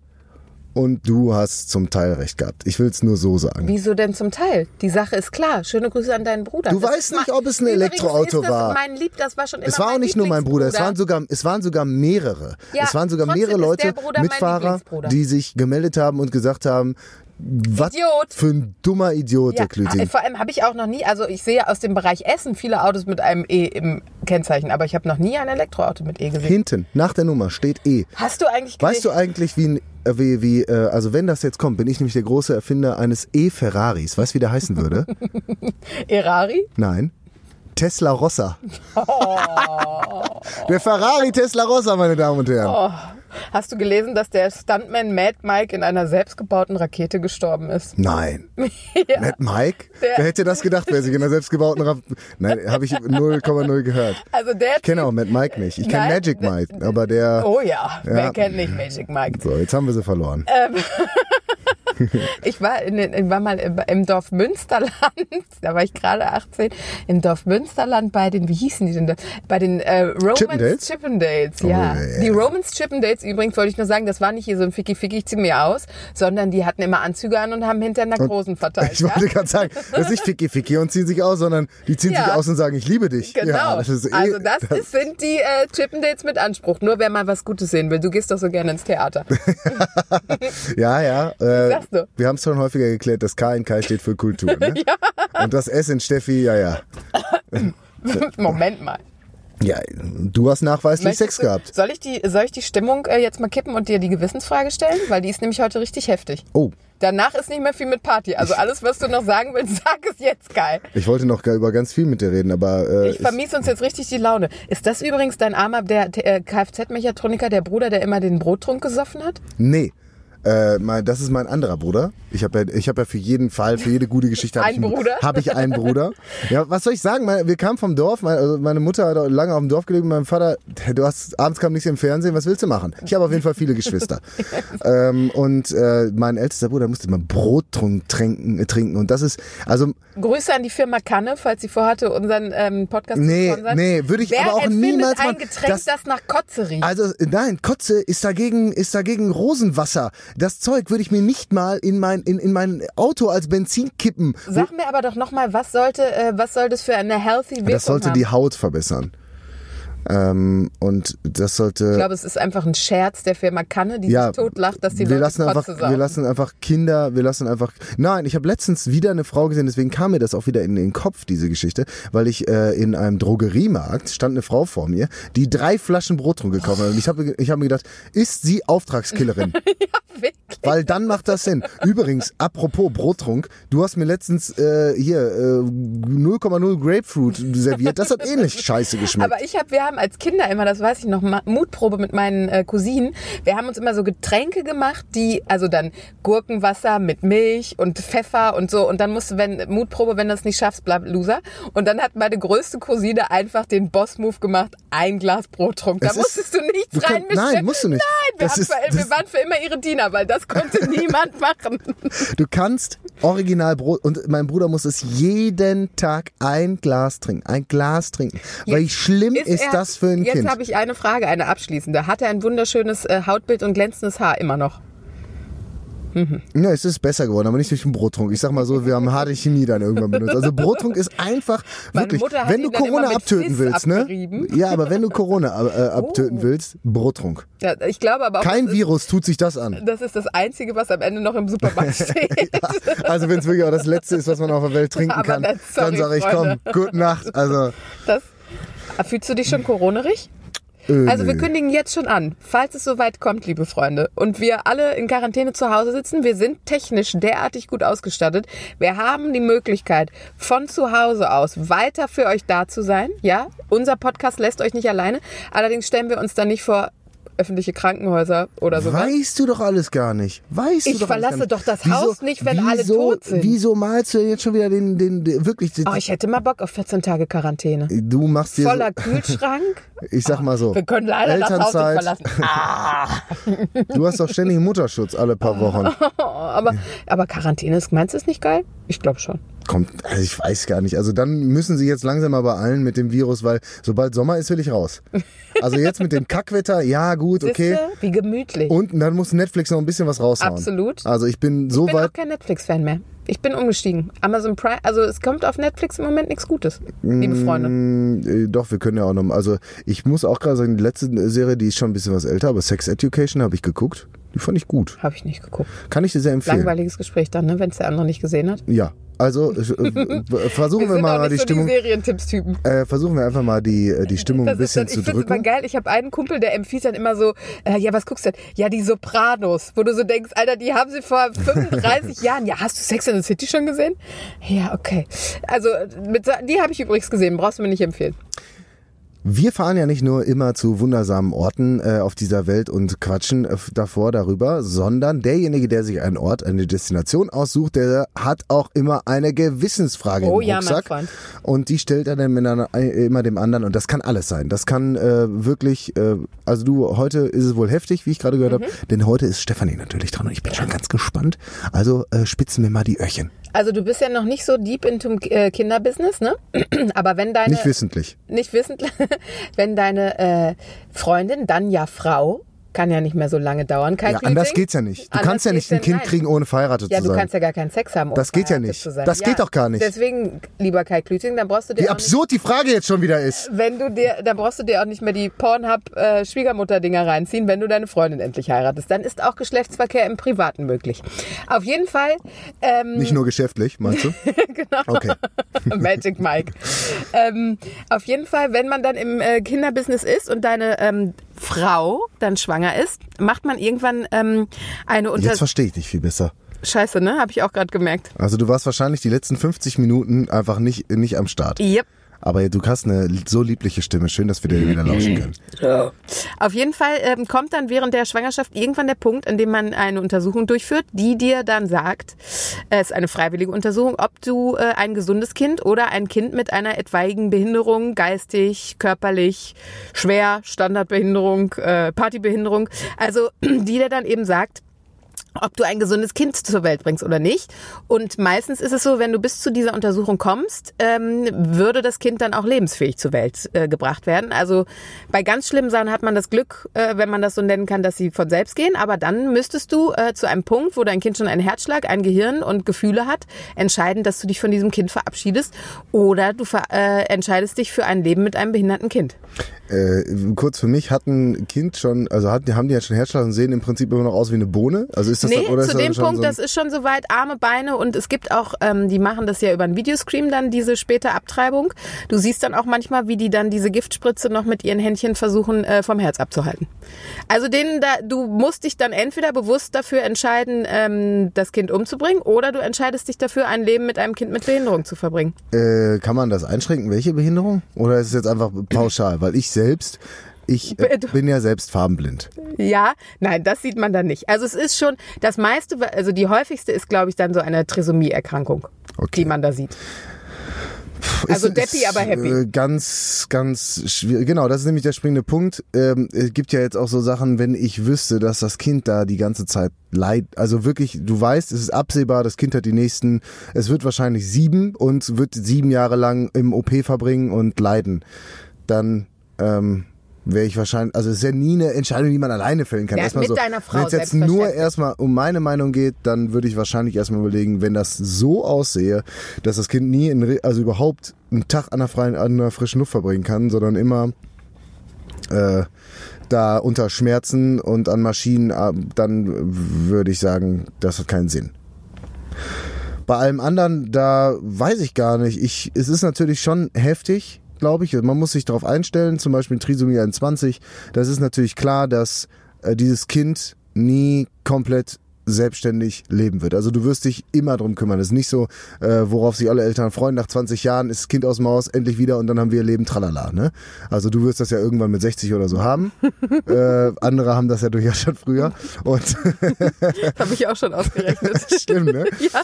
Und du hast zum Teil recht gehabt. Ich will es nur so sagen. Wieso denn zum Teil? Die Sache ist klar. Schöne Grüße an deinen Bruder. Du Das weißt nicht, ob es ein Elektroauto war. Mein Lieb, das war schon immer Es war auch nicht nur mein Bruder, es waren sogar, es waren sogar mehrere. Ja, es waren sogar mehrere Leute, der Mitfahrer, die sich gemeldet haben und gesagt haben, was Idiot. für ein dummer Idiot, der Ja, Klüting. vor allem habe ich auch noch nie, also ich sehe aus dem Bereich Essen viele Autos mit einem E im Kennzeichen, aber ich habe noch nie ein Elektroauto mit E gesehen. Hinten, nach der Nummer, steht E. Hast du eigentlich Weißt du eigentlich, wie, ein, wie, wie äh, also wenn das jetzt kommt, bin ich nämlich der große Erfinder eines E-Ferraris. Weißt du, wie der heißen würde? <laughs> Erari? Nein. Tesla Rossa. Oh. Der Ferrari Tesla Rossa, meine Damen und Herren. Hast du gelesen, dass der Stuntman Mad Mike in einer selbstgebauten Rakete gestorben ist? Nein. <laughs> Ja. Mad Mike? Der- Wer hätte das gedacht, wer sich in einer selbstgebauten Raff Nein, habe ich 0,0 gehört. Also der Ich kenne auch Mad Mike nicht. Ich kenne Magic Mike, aber der. Oh ja, wer Ja. kennt nicht Magic Mike? So, jetzt haben wir sie verloren. Äh, <laughs> <laughs> Ich war, in, ich war mal im, Dorf Münsterland, <laughs> da war ich gerade 18, im Dorf Münsterland bei den, wie hießen die denn da? Bei den äh, Romans Chippendales? Chippendales, ja. Oh, ja. Die Romans Chippendales übrigens, wollte ich nur sagen, das war nicht hier so ein Ficky-Ficky, ich zieh mir aus, sondern die hatten immer Anzüge an und haben hinter einer Großen verteilt. <laughs> Ich ja? wollte gerade sagen, das ist nicht Ficky Ficky und ziehen sich aus, sondern die ziehen Ja. sich aus und sagen, ich liebe dich. Genau. Ja, das ist eh, also das, ist, sind die äh, Chippendales mit Anspruch. Nur wer mal was Gutes sehen will. Du gehst doch so gerne ins Theater. Ja, ja. Äh, du? Wir haben es schon häufiger geklärt, das K in Kai steht für Kultur. Ne? <laughs> Und das S in Steffi, ja, ja. <laughs> Moment mal. Ja, du hast nachweislich Möchtest Sex du- gehabt. Soll ich die, soll ich die Stimmung äh, jetzt mal kippen und dir die Gewissensfrage stellen? Weil die ist nämlich heute richtig heftig. Oh, Danach ist nicht mehr viel mit Party. Also alles, was du noch sagen willst, <laughs> sag es jetzt, Kai. ich wollte noch über ganz viel mit dir reden, aber äh, Ich vermies uns jetzt richtig die Laune. Ist das übrigens dein armer, der äh, Kfz-Mechatroniker, der Bruder, der immer den Brottrunk gesoffen hat? nee. Äh, mein, das ist mein anderer Bruder. Ich habe ja, ich hab ja für jeden Fall, für jede gute Geschichte habe ich, einen- hab ich einen Bruder. Ja, was soll ich sagen? Meine, wir kamen vom Dorf, meine, also meine Mutter hat lange auf dem Dorf gelebt, mein Vater, du hast abends kam nichts im Fernsehen, was willst du machen? Ich habe auf jeden Fall viele Geschwister. <laughs> ähm, und äh, mein ältester Bruder musste immer Brottrunk trinken, äh, trinken. Und das ist, also Grüße an die Firma Kanne, falls sie vorhatte, unseren ähm, Podcast Nee, zu sponsern. nee, würde ich Wer aber auch niemals ein machen. Getränk, Das- das, nach Kotze riecht? Also nein, Kotze ist dagegen, ist dagegen Rosenwasser. Das Zeug würde ich mir nicht mal in mein, in, in mein Auto als Benzin kippen. Sag mir aber doch nochmal, was sollte, äh, was soll das für eine healthy Wirkung Das sollte haben? die Haut verbessern. Ähm, und das sollte. ich glaube, es ist einfach ein Scherz der Firma Kanne, die ja, sich totlacht, dass die wir Leute lassen einfach, Kotze wir lassen einfach Kinder, wir lassen einfach. Nein, ich habe letztens wieder eine Frau gesehen, deswegen kam mir das auch wieder in den Kopf diese Geschichte, weil ich äh, in einem Drogeriemarkt stand eine Frau vor mir, die drei Flaschen Brottrunk gekauft hat und ich habe, ich habe mir gedacht, ist sie Auftragskillerin? <laughs> Wirklich? Weil dann macht das Sinn. Übrigens, apropos Brottrunk, du hast mir letztens äh, hier äh, 0,0 Grapefruit serviert. Das hat ähnlich scheiße geschmeckt. Aber ich habe, wir haben als Kinder immer, das weiß ich noch, Mutprobe mit meinen äh, Cousinen. Wir haben uns immer so Getränke gemacht, die, also dann Gurkenwasser mit Milch und Pfeffer und so. Und dann musst du, wenn, Mutprobe, wenn du das nicht schaffst, bleib Loser. Und dann hat meine größte Cousine einfach den Boss-Move gemacht, ein Glas Brottrunk. Da Es ist- musstest du nichts reinmischen. nein, musst du nicht. Nein, wir, haben ist- für, wir waren für immer ihre Diener, weil das konnte <laughs> niemand machen. Du kannst original Brot und mein Bruder muss es jeden Tag ein Glas trinken, ein Glas trinken. Weil schlimm ist, er- das für ein Jetzt Kind? habe ich eine Frage, eine abschließende. Hat er ein wunderschönes äh, Hautbild und glänzendes Haar immer noch? Ja, es ist besser geworden, aber nicht durch den Brottrunk. Ich sag mal so, wir haben harte Chemie dann irgendwann benutzt. Also Brottrunk ist einfach <laughs> wirklich, wenn du Corona abtöten willst, ne? Ja, aber wenn du Corona äh, <laughs> abtöten Oh. willst, Brottrunk. Ja, ich glaube aber auch, Kein das, ist, Virus tut sich das an. das ist das Einzige, was am Ende noch im Supermarkt <laughs> steht. Also wenn es wirklich auch das Letzte ist, was man auf der Welt trinken Aber kann, dann- dann sage ich, komm, gute Nacht. Also, Das, fühlst du dich schon coronerig? äh, Also wir kündigen jetzt schon an, falls es soweit kommt, liebe Freunde, und wir alle in Quarantäne zu Hause sitzen, wir sind technisch derartig gut ausgestattet. Wir haben die Möglichkeit, von zu Hause aus weiter für euch da zu sein. Ja, unser Podcast lässt euch nicht alleine. Allerdings stellen wir uns dann nicht vor öffentliche Krankenhäuser oder sowas. Weißt du doch alles gar nicht. Weißt Ich du doch alles verlasse doch das Haus nicht, wenn alle wieso, tot sind. Wieso malst du denn jetzt schon wieder den, den, den wirklich, den, Oh, ich hätte mal Bock auf 14 Tage Quarantäne. du machst dir Voller so, Kühlschrank. <laughs> ich sag mal so, Wir können leider das Haus nicht Elternzeit, verlassen. <laughs> Ah, du hast doch ständig Mutterschutz alle paar Wochen. <laughs> aber, aber Quarantäne, ist- meinst du, ist nicht geil? Ich glaube schon. Kommt, also ich weiß gar nicht. Also dann müssen sie jetzt langsam mal beeilen mit dem Virus, weil sobald Sommer ist, will ich raus. Also jetzt mit dem <laughs> Kackwetter, ja gut, okay. Siehste? Wie gemütlich. Und dann muss Netflix noch ein bisschen was raushauen. Absolut. Also ich bin so ich bin weit. auch kein Netflix-Fan mehr. Ich bin umgestiegen. Amazon Prime, also es kommt auf Netflix im Moment nichts Gutes, liebe Freunde. Mm, Doch, wir können ja auch noch. Also ich muss auch gerade sagen, die letzte Serie, die ist schon ein bisschen was älter, aber Sex Education habe ich geguckt. Die fand ich gut. Habe ich nicht geguckt. Kann ich dir sehr empfehlen. Langweiliges Gespräch dann, ne, wenn es der andere nicht gesehen hat. Ja. Also <laughs> äh, versuchen wir, sind mal die so Stimmung. die Serientipps-Typen. Äh, versuchen wir einfach mal die, äh, die Stimmung ein Das ist bisschen dann, zu ich finde drücken. geil. Ich habe einen Kumpel, der empfiehlt dann immer so, äh, ja, was guckst du denn? Ja, die Sopranos, wo du so denkst, Alter, die haben sie vor 35 <laughs> Jahren. Ja, hast du Sex in the City schon gesehen? Ja, okay. Also, mit, die habe ich übrigens gesehen, brauchst du mir nicht empfehlen. Wir fahren ja nicht nur immer zu wundersamen Orten äh, auf dieser Welt und quatschen äh, davor darüber, sondern derjenige, der sich einen Ort, eine Destination aussucht, der hat auch immer eine Gewissensfrage Oh im ja, mein Rucksack. Freund. Und die stellt er dann äh, immer dem anderen und das kann alles sein. Das kann äh, wirklich, äh, also du, heute ist es wohl heftig, wie ich gerade gehört Mhm. habe, denn heute ist Stefanie natürlich dran und ich bin schon ganz gespannt. Also äh, spitzen wir mal die Öhrchen. Also du bist ja noch nicht so deep into äh, Kinderbusiness, ne? <clears throat> Aber wenn deine Nicht wissentlich. nicht wissend, <laughs> wenn deine äh, Freundin, dann ja Frau, kann ja nicht mehr so lange dauern. Kein Ja, anders Glüting. geht's ja nicht. Du Anders kannst ja nicht ein Kind nein. kriegen, ohne verheiratet Ja, zu du sein. kannst ja gar keinen Sex haben. um Das geht ja nicht. Das geht doch gar nicht. Deswegen, lieber Kai Klüting, dann brauchst du dir Wie auch nicht, absurd die Frage jetzt schon wieder ist. wenn du dir, dann brauchst du dir auch nicht mehr die Pornhub-Schwiegermutter-Dinger reinziehen, wenn du deine Freundin endlich heiratest. Dann ist auch Geschlechtsverkehr im Privaten möglich. Auf jeden Fall, ähm, Nicht nur geschäftlich, meinst du? <laughs> genau. Okay. <laughs> Magic Mike. ähm, auf jeden Fall, wenn man dann im äh, Kinderbusiness ist und deine ähm, Frau dann schwanger ist, macht man irgendwann ähm, eine Unter... Jetzt verstehe ich dich viel besser. Scheiße, ne? Habe ich auch gerade gemerkt. Also du warst wahrscheinlich die letzten 50 Minuten einfach nicht, nicht am Start. Yep. Aber du hast eine so liebliche Stimme. Schön, dass wir dir wieder lauschen können. Auf jeden Fall ähm, kommt dann während der Schwangerschaft irgendwann der Punkt, an dem man eine Untersuchung durchführt, die dir dann sagt, äh, es ist eine freiwillige Untersuchung, ob du äh, ein gesundes Kind oder ein Kind mit einer etwaigen Behinderung, geistig, körperlich, schwer, Standardbehinderung, äh, Partybehinderung, also <clears throat> die dir dann eben sagt, ob du ein gesundes Kind zur Welt bringst oder nicht. Und meistens ist es so, wenn du bis zu dieser Untersuchung kommst, ähm, würde das Kind dann auch lebensfähig zur Welt äh, gebracht werden. Also bei ganz schlimmen Sachen hat man das Glück, äh, wenn man das so nennen kann, dass sie von selbst gehen. Aber dann müsstest du äh, zu einem Punkt, wo dein Kind schon einen Herzschlag, ein Gehirn und Gefühle hat, entscheiden, dass du dich von diesem Kind verabschiedest oder du ver äh, entscheidest dich für ein Leben mit einem behinderten Kind. Äh, kurz für mich hat ein Kind schon, also hat, haben die ja schon Herzschlag und sehen im Prinzip immer noch aus wie eine Bohne? Also ist das Nee, dann, oder zu das dem schon Punkt, so das ist schon soweit, Arme, Beine und es gibt auch, ähm, die machen das ja über einen Videoscreen dann, diese späte Abtreibung. Du siehst dann auch manchmal, wie die dann diese Giftspritze noch mit ihren Händchen versuchen, äh, vom Herz abzuhalten. Also denen da, du musst dich dann entweder bewusst dafür entscheiden, ähm, das Kind umzubringen oder du entscheidest dich dafür, ein Leben mit einem Kind mit Behinderung zu verbringen. Äh, kann man das einschränken? Welche Behinderung? Oder ist es jetzt einfach pauschal? Weil ich selbst, ich äh, bin ja selbst farbenblind. Ja, nein, das sieht man dann nicht. Also es ist schon, das meiste, also die häufigste ist, glaube ich, dann so eine Trisomie-Erkrankung, Okay. die man da sieht. Also Deppi, aber happy. Äh, ganz, ganz schwierig. Genau, das ist nämlich der springende Punkt. Ähm, es gibt ja jetzt auch so Sachen, wenn ich wüsste, dass das Kind da die ganze Zeit leid, also wirklich, du weißt, es ist absehbar, das Kind hat die nächsten, es wird wahrscheinlich sieben und wird sieben Jahre lang im OP verbringen und leiden. Dann, ähm, wäre ich wahrscheinlich, also es ist ja nie eine Entscheidung, die man alleine fällen kann. Ja, erstmal mit so, deiner Frau, Wenn es jetzt nur erstmal um meine Meinung geht, dann würde ich wahrscheinlich erstmal überlegen, wenn das so aussehe, dass das Kind nie, in, also überhaupt einen Tag an der freien, an der frischen Luft verbringen kann, sondern immer äh, da unter Schmerzen und an Maschinen, äh, dann würde ich sagen, das hat keinen Sinn. Bei allem anderen, da weiß ich gar nicht. Ich, es ist natürlich schon heftig, glaube ich. Man muss sich darauf einstellen, zum Beispiel Trisomie 21. Das ist natürlich klar, dass äh, dieses Kind nie komplett selbstständig leben wird. Also du wirst dich immer drum kümmern. Es ist nicht so, äh, worauf sich alle Eltern freuen. Nach 20 Jahren ist das Kind aus dem Haus endlich wieder und dann haben wir Leben tralala. Ne? Also du wirst das ja irgendwann mit 60 oder so haben. <laughs> äh, andere haben das ja durchaus schon früher. Und <laughs> Habe ich auch schon ausgerechnet. <laughs> Stimmt, ne? ja.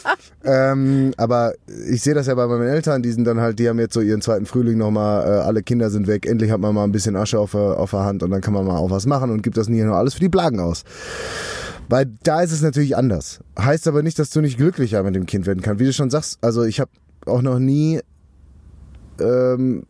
Ähm, aber ich sehe das ja bei meinen Eltern, die sind dann halt, die haben jetzt so ihren zweiten Frühling nochmal, äh, alle Kinder sind weg, endlich hat man mal ein bisschen Asche auf, der- auf der Hand und dann kann man mal auch was machen und gibt das nie nur alles für die Plagen aus. Weil da ist es natürlich anders. Heißt aber nicht, dass du nicht glücklicher mit dem Kind werden kannst. Wie du schon sagst, also ich habe auch noch nie ähm,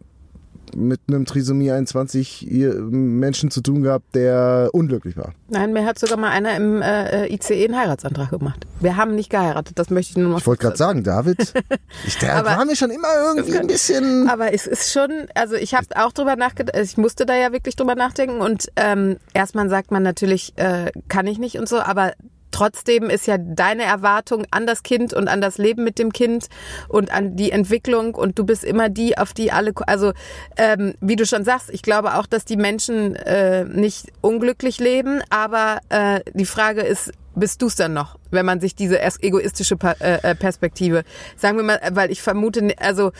mit einem Trisomie 21 ihr- Menschen zu tun gehabt, der unglücklich war. Nein, mir hat sogar mal einer im äh, ICE einen Heiratsantrag gemacht. Wir haben nicht geheiratet, das möchte ich nur noch Ich wollte gerade sagen, David, <laughs> ich, der Aber- war mir schon immer irgendwie ein bisschen... Aber es ist schon, also ich habe auch drüber nachgedacht, ich musste da ja wirklich drüber nachdenken und ähm, erstmal sagt man natürlich, äh, kann ich nicht und so, aber trotzdem ist ja deine Erwartung an das Kind und an das Leben mit dem Kind und an die Entwicklung und du bist immer die, auf die alle, also ähm, wie du schon sagst, ich glaube auch, dass die Menschen äh, nicht unglücklich leben, aber äh, die Frage ist, bist du es dann noch, wenn man sich diese erst egoistische äh, äh, Perspektive, sagen wir mal, weil ich vermute, also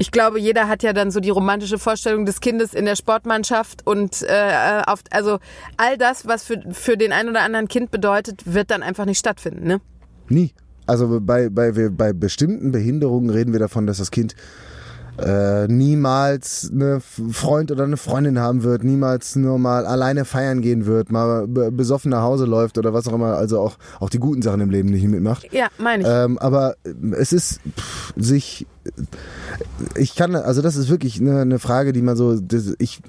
Ich glaube, jeder hat ja dann so die romantische Vorstellung des Kindes in der Sportmannschaft und äh, auf, also all das, was für, für den ein oder anderen Kind bedeutet, wird dann einfach nicht stattfinden, ne? Nie. Also bei, bei, bei bestimmten Behinderungen reden wir davon, dass das Kind äh, niemals eine Freund oder eine Freundin haben wird, niemals nur mal alleine feiern gehen wird, mal be- besoffen nach Hause läuft oder was auch immer, also auch, auch die guten Sachen im Leben nicht mitmacht. Ja, meine ich. Ähm, aber es ist pff, sich, ich kann, also das ist wirklich eine, eine Frage, die man so, das, ich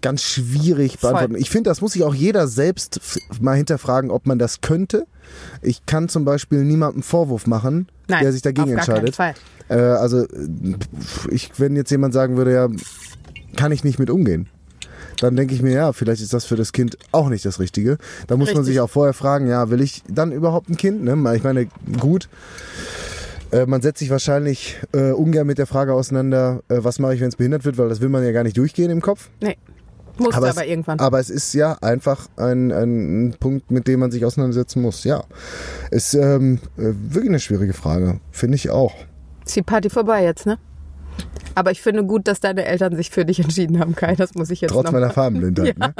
ganz schwierig beantworten. Ich finde, das muss sich auch jeder selbst mal hinterfragen, ob man das könnte. Ich kann zum Beispiel niemandem Vorwurf machen, Nein, der sich dagegen auf gar keinen entscheidet. Fall. Äh, also, ich, wenn jetzt jemand sagen würde, ja, kann ich nicht mit umgehen. Dann denke ich mir, ja, vielleicht ist das für das Kind auch nicht das Richtige. Da muss man Richtig. sich auch vorher fragen, ja, will ich dann überhaupt ein Kind? Ne? Ich meine, gut, äh, man setzt sich wahrscheinlich äh, ungern mit der Frage auseinander, äh, was mache ich, wenn es behindert wird, weil das will man ja gar nicht durchgehen im Kopf. Nee. Musste aber, es, irgendwann. aber es ist ja einfach ein, ein, Punkt, mit dem man sich auseinandersetzen muss. Ja, ist ähm, äh, wirklich eine schwierige Frage, finde ich auch. Ist die Party vorbei jetzt, ne? Aber ich finde gut, dass deine Eltern sich für dich entschieden haben, Kai. Das muss ich jetzt Trotz noch meiner Farbenblindheit. <laughs> Ja. Ne?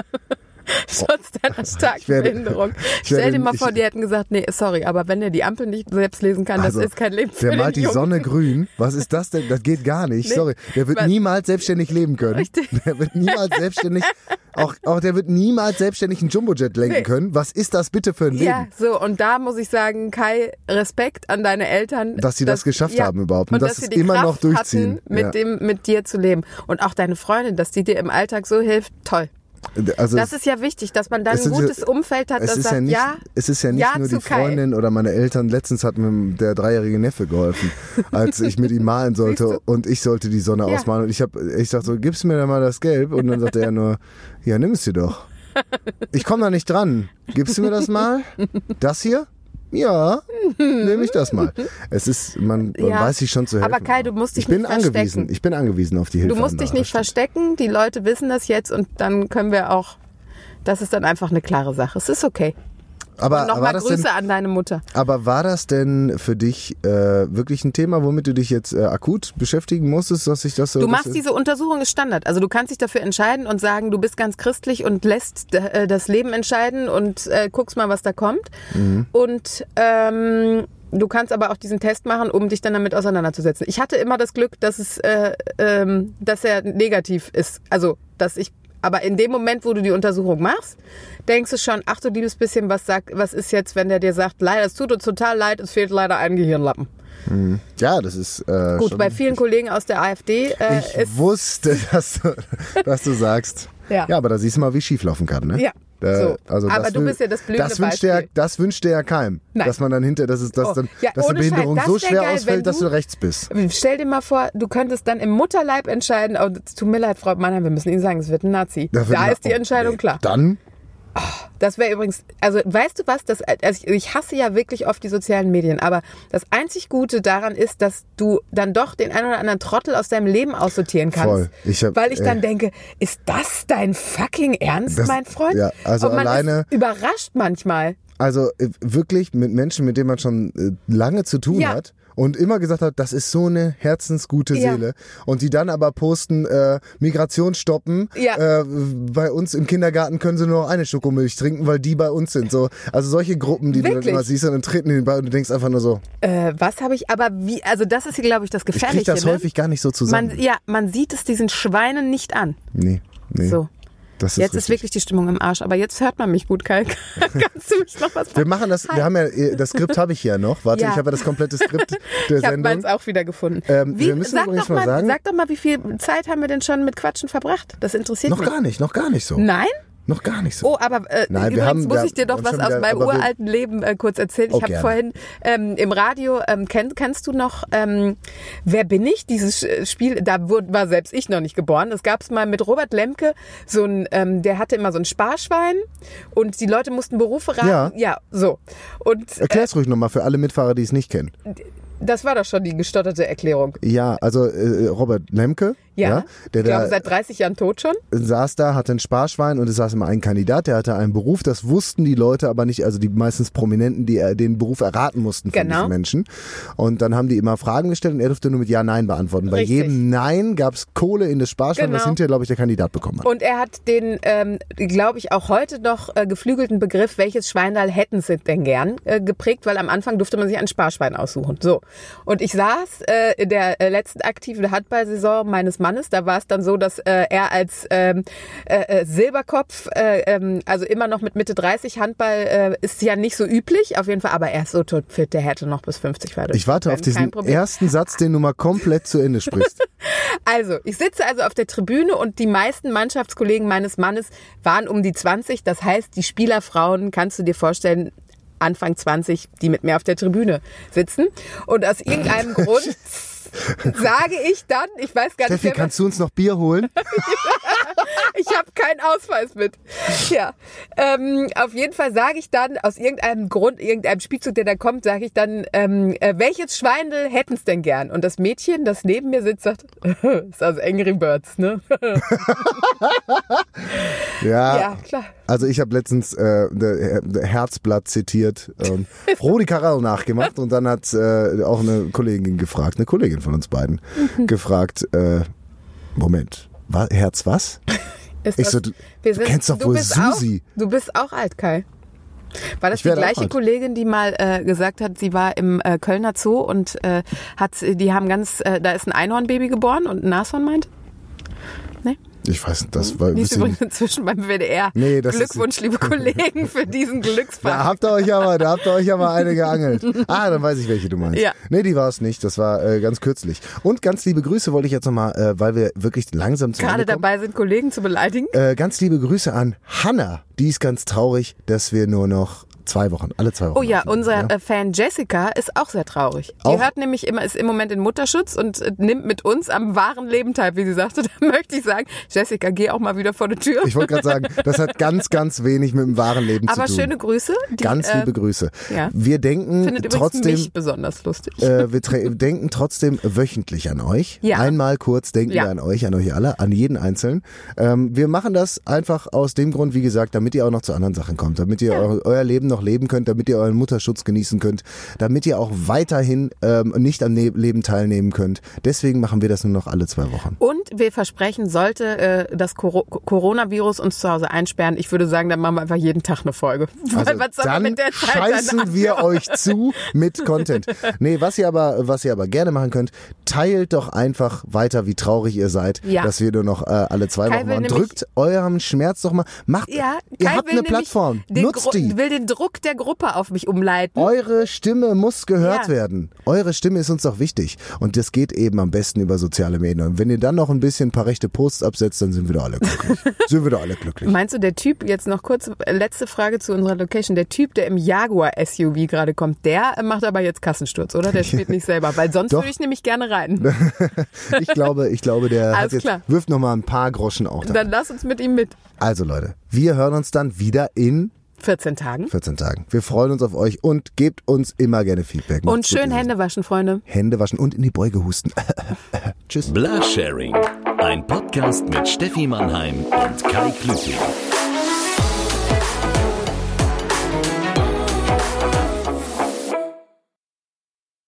Trotz deiner starken werde- Behinderung. Stell dir mal ich- vor, die hätten gesagt, nee, sorry, aber wenn er die Ampel nicht selbst lesen kann, Also, das ist kein Leben Der malt die Jungen. Sonne grün. Was ist das denn? Das geht gar nicht. Nee. Sorry. Der wird Was? niemals selbstständig leben können. Richtig. <laughs> Der wird niemals selbstständig, auch, auch der wird niemals selbstständig einen Jumbojet lenken Nee. können. Was ist das bitte für ein Ja, Leben? so, und da muss ich sagen, Kai, Respekt an deine Eltern. Dass sie das geschafft haben überhaupt und Und, dass dass es sie die immer Kraft noch durchziehen. Hatten, mit, Ja. dem, mit dir zu leben. Und auch deine Freundin, dass die dir im Alltag so hilft, toll. Also Das ist ja wichtig, dass man dann ein ist gutes Umfeld hat, es das ist sagt, ja nicht, ja, es ist ja nicht ja nur die Kai. Freundin oder meine Eltern. Letztens hat mir der dreijährige Neffe geholfen, als ich mit ihm malen sollte und ich sollte die Sonne Ja. ausmalen. Und ich habe, ich dachte so, gibst mir da mal das Gelb? Und dann sagte er nur, ja, nimm es dir doch. Ich komme da nicht dran. Gibst du mir das mal? Das hier? Ja, <laughs> nehme ich das mal. Es ist, man, man Ja. weiß sich schon zu helfen. Aber Kai, du musst dich ich bin nicht angewiesen. verstecken. Ich bin angewiesen auf die Hilfe. Du musst dich nicht verstecken, die Leute wissen das jetzt und dann können wir auch, das ist dann einfach eine klare Sache. Es ist okay. Aber nochmal Grüße denn, an deine Mutter. Aber war das denn für dich äh, wirklich ein Thema, womit du dich jetzt äh, akut beschäftigen musstest, dass sich das so. Du machst diese Untersuchung ist Standard. Also du kannst dich dafür entscheiden und sagen, du bist ganz christlich und lässt äh, das Leben entscheiden und äh, guckst mal, was da kommt. Mhm. Und ähm, du kannst aber auch diesen Test machen, um dich dann damit auseinanderzusetzen. Ich hatte immer das Glück, dass es, äh, ähm, dass er negativ ist. Also dass ich aber in dem Moment, wo du die Untersuchung machst, denkst du schon, ach du liebes bisschen, was sagt, was ist jetzt, wenn der dir sagt, leider, es tut uns total leid, es fehlt leider ein Gehirnlappen. Ja, das ist. Äh, Gut, bei vielen Kollegen aus der AfD äh, Ich wusste, <laughs> dass du, dass du sagst. Ja. ja, aber da siehst du mal, wie schief laufen kann, ne? Ja, Da, so. also Aber das du will- bist ja das blühende das wünscht der, Beispiel. Das wünscht der ja keinem. Nein. Dass man dann hinter, dass, es, dass, Oh. dann, Ja, dass eine Behinderung das so schwer geil, ausfällt, dass du- du rechts bist. Stell dir mal vor, du könntest dann im Mutterleib entscheiden, oh, tut mir leid, Frau Mannheim, wir müssen Ihnen sagen, es wird ein Nazi. Da, na- ist die oh, Entscheidung nee. klar. Dann, Das wäre übrigens, also weißt du was, das, also ich, ich hasse ja wirklich oft die sozialen Medien, aber das einzig Gute daran ist, dass du dann doch den einen oder anderen Trottel aus deinem Leben aussortieren kannst. Voll. Ich hab, weil ich dann äh, denke, ist das dein fucking Ernst, Das- mein Freund? ja, also Und man alleine- ist überrascht manchmal. Also äh, wirklich mit Menschen, mit denen man schon äh, lange zu tun Ja. hat und immer gesagt hat, das ist so eine herzensgute Ja. Seele und die dann aber posten, äh, Migration stoppen, Ja. äh, bei uns im Kindergarten können sie nur noch eine Schokomilch trinken, weil die bei uns sind. So, also solche Gruppen, die du dann Wirklich? immer siehst und dann treten die bei und du denkst einfach nur so, Äh, was habe ich, aber wie, also das ist, glaube ich, das ich krieg Gefährliche. das ne? häufig gar nicht so zusammen. Man, ja, man sieht es diesen Schweinen nicht an. nee, nee. So. Das ist Jetzt ist richtig. wirklich die Stimmung im Arsch, aber jetzt hört man mich gut, Kai. <laughs> Kannst du mich noch was wir machen das, wir haben ja, das Skript habe ich hier noch. Warte, Ja. ich habe ja das komplette Skript <laughs> der Ich habe Sendung. meins auch wieder gefunden. Ähm, wie, wir müssen sag, übrigens doch mal mal, sagen- sag doch mal, wie viel Zeit haben wir denn schon mit Quatschen verbracht? Das interessiert Noch mich. gar nicht, noch gar nicht so. Nein? Noch gar nicht so. Oh, aber äh, Nein, übrigens haben- muss ich dir doch was aus meinem uralten Leben äh, kurz erzählen. Ich Oh, habe vorhin ähm, im Radio, ähm, kenn, kennst du noch, ähm, wer bin ich? Dieses äh, Spiel, da wurde, war selbst ich noch nicht geboren. Das gab es mal mit Robert Lemke, so ein, ähm, der hatte immer so ein Sparschwein und die Leute mussten Berufe raten. Ja. ja so. Und Erklär's ruhig nochmal für alle Mitfahrer, die es nicht kennen. Das war doch schon die gestotterte Erklärung. Ja, also äh, Robert Lemke, Ja, der ich glaube, da seit 30 Jahren tot schon. saß da, hatte ein Sparschwein und es saß immer ein Kandidat, der hatte einen Beruf, das wussten die Leute aber nicht, also die meistens Prominenten, die äh, den Beruf erraten mussten von Genau. diesen Menschen. Und dann haben die immer Fragen gestellt und er durfte nur mit Ja, Nein beantworten. Bei Richtig. jedem Nein gab es Kohle in das Sparschwein, was Genau. hinterher, glaube ich, der Kandidat bekommen hat. Und er hat den, ähm, glaube ich, auch heute noch äh, geflügelten Begriff, welches Schweinal hätten sie denn gern, äh, geprägt, weil am Anfang durfte man sich ein Sparschwein aussuchen. So. Und ich saß äh, in der äh, letzten aktiven Handballsaison meines Mannes, da war es dann so, dass äh, er als ähm, äh, äh, Silberkopf, äh, ähm, also immer noch mit Mitte 30 Handball, ist ja nicht so üblich, auf jeden Fall, aber er ist so topfit, der hätte noch bis 50 weiter. Ich warte auf diesen ersten Satz, den du mal komplett zu Ende sprichst. <laughs> Also, ich sitze also auf der Tribüne und die meisten Mannschaftskollegen meines Mannes waren um die 20. Das heißt, die Spielerfrauen, kannst du dir vorstellen, Anfang 20, die mit mir auf der Tribüne sitzen. Und aus irgendeinem <laughs> Grund sage ich dann, ich weiß gar nicht, Steffi, kannst du uns noch Bier holen? <laughs> ich habe keinen Ausweis mit. Ja, ähm, auf jeden Fall sage ich dann aus irgendeinem Grund, irgendeinem Spielzug, der da kommt, sage ich dann, ähm, äh, welches Schweindel hätten es denn gern? Und das Mädchen, das neben mir sitzt, sagt, <laughs> ist aus Angry Birds, ne? <laughs> Ja, ja, klar. Also ich habe letztens äh, Herzblatt zitiert, ähm, <laughs> Rudi Carell nachgemacht und dann hat äh, auch eine Kollegin gefragt, eine Kollegin von uns beiden, Mhm. gefragt, äh, Moment, Herz was? <laughs> Ist Ich das- so, du- wir du kennst doch wohl bist Susi. Auch, du bist auch alt, Kai. War das Ich die gleiche. Kollegin, die mal äh, gesagt hat, sie war im äh, Kölner Zoo und äh, hat, die haben ganz, äh, da ist ein Einhornbaby geboren und ein Nashorn meint? Nee? Ich weiß nicht, das war bisschen... übrigens inzwischen beim WDR. Nee, das ist- Glückwunsch, liebe <laughs> Kollegen, für diesen Da Glücksfall. habt ihr euch aber, da habt ihr euch aber eine geangelt. Ah, dann weiß ich, welche du meinst. Ja. Nee, die war es nicht. Das war äh, ganz kürzlich. Und ganz liebe Grüße wollte ich jetzt nochmal, äh, weil wir wirklich langsam zum Gerade dabei sind, Kollegen zu beleidigen. Äh, ganz liebe Grüße an Hanna. Die ist ganz traurig, dass wir nur noch zwei Wochen, alle zwei Wochen. Oh ja, unser äh, Fan Jessica ist auch sehr traurig. Die Auch? hört nämlich immer, ist im Moment in Mutterschutz und äh, nimmt mit uns am wahren Leben teil, wie sie sagte. <laughs> Da möchte ich sagen, Jessica, geh auch mal wieder vor die Tür. Ich wollte gerade sagen, das hat ganz, ganz wenig mit dem wahren Leben Aber zu tun. schöne Grüße. Die, ganz äh, liebe Grüße. ja. Wir denken Findet trotzdem, mich besonders lustig. äh, wir denken trotzdem wöchentlich an euch. Ja. Einmal kurz denken Ja. wir an euch, an euch alle, an jeden Einzelnen. Ähm, wir machen das einfach aus dem Grund, wie gesagt, damit ihr auch noch zu anderen Sachen kommt, damit ihr eu euer Leben noch leben könnt, damit ihr euren Mutterschutz genießen könnt, damit ihr auch weiterhin ähm, nicht am ne Leben teilnehmen könnt. Deswegen machen wir das nur noch alle zwei Wochen. Und wir versprechen, sollte äh, das Coro Coronavirus uns zu Hause einsperren, ich würde sagen, dann machen wir einfach jeden Tag eine Folge. <laughs> Also dann mit der Zeit scheißen wir euch <laughs> zu mit Content. Nee, was ihr aber, was ihr aber gerne machen könnt, teilt doch einfach weiter, wie traurig ihr seid, Ja. dass wir nur noch äh, alle zwei Kai Wochen machen. nämlich- Drückt eurem Schmerz doch mal, macht, Ja, ihr habt eine Plattform, nutzt Gru- die. will den Druck der Gruppe auf mich umleiten. Eure Stimme muss gehört Ja. werden. Eure Stimme ist uns doch wichtig. Und das geht eben am besten über soziale Medien. Und wenn ihr dann noch ein bisschen ein paar rechte Posts absetzt, dann sind wir doch alle glücklich. <laughs> sind wir doch alle glücklich. Meinst du, der Typ, jetzt noch kurz, äh, letzte Frage zu unserer Location, der Typ, der im Jaguar SUV gerade kommt, der macht aber jetzt Kassensturz, oder? Der spielt <laughs> nicht selber, weil sonst würde ich nämlich gerne rein. <laughs> Ich glaube, ich glaube, der hat jetzt, wirft noch mal ein paar Groschen auch da. Dann lass uns mit ihm mit. Also Leute, wir hören uns dann wieder in 14 Tagen. 14 Tagen. Wir freuen uns auf euch und gebt uns immer gerne Feedback. Und Macht's gut, schön Hände waschen, Freunde. Hände waschen und in die Beuge husten. <laughs> Tschüss. Blasharing. Ein Podcast mit Steffi Mannheim und Kai Klüting.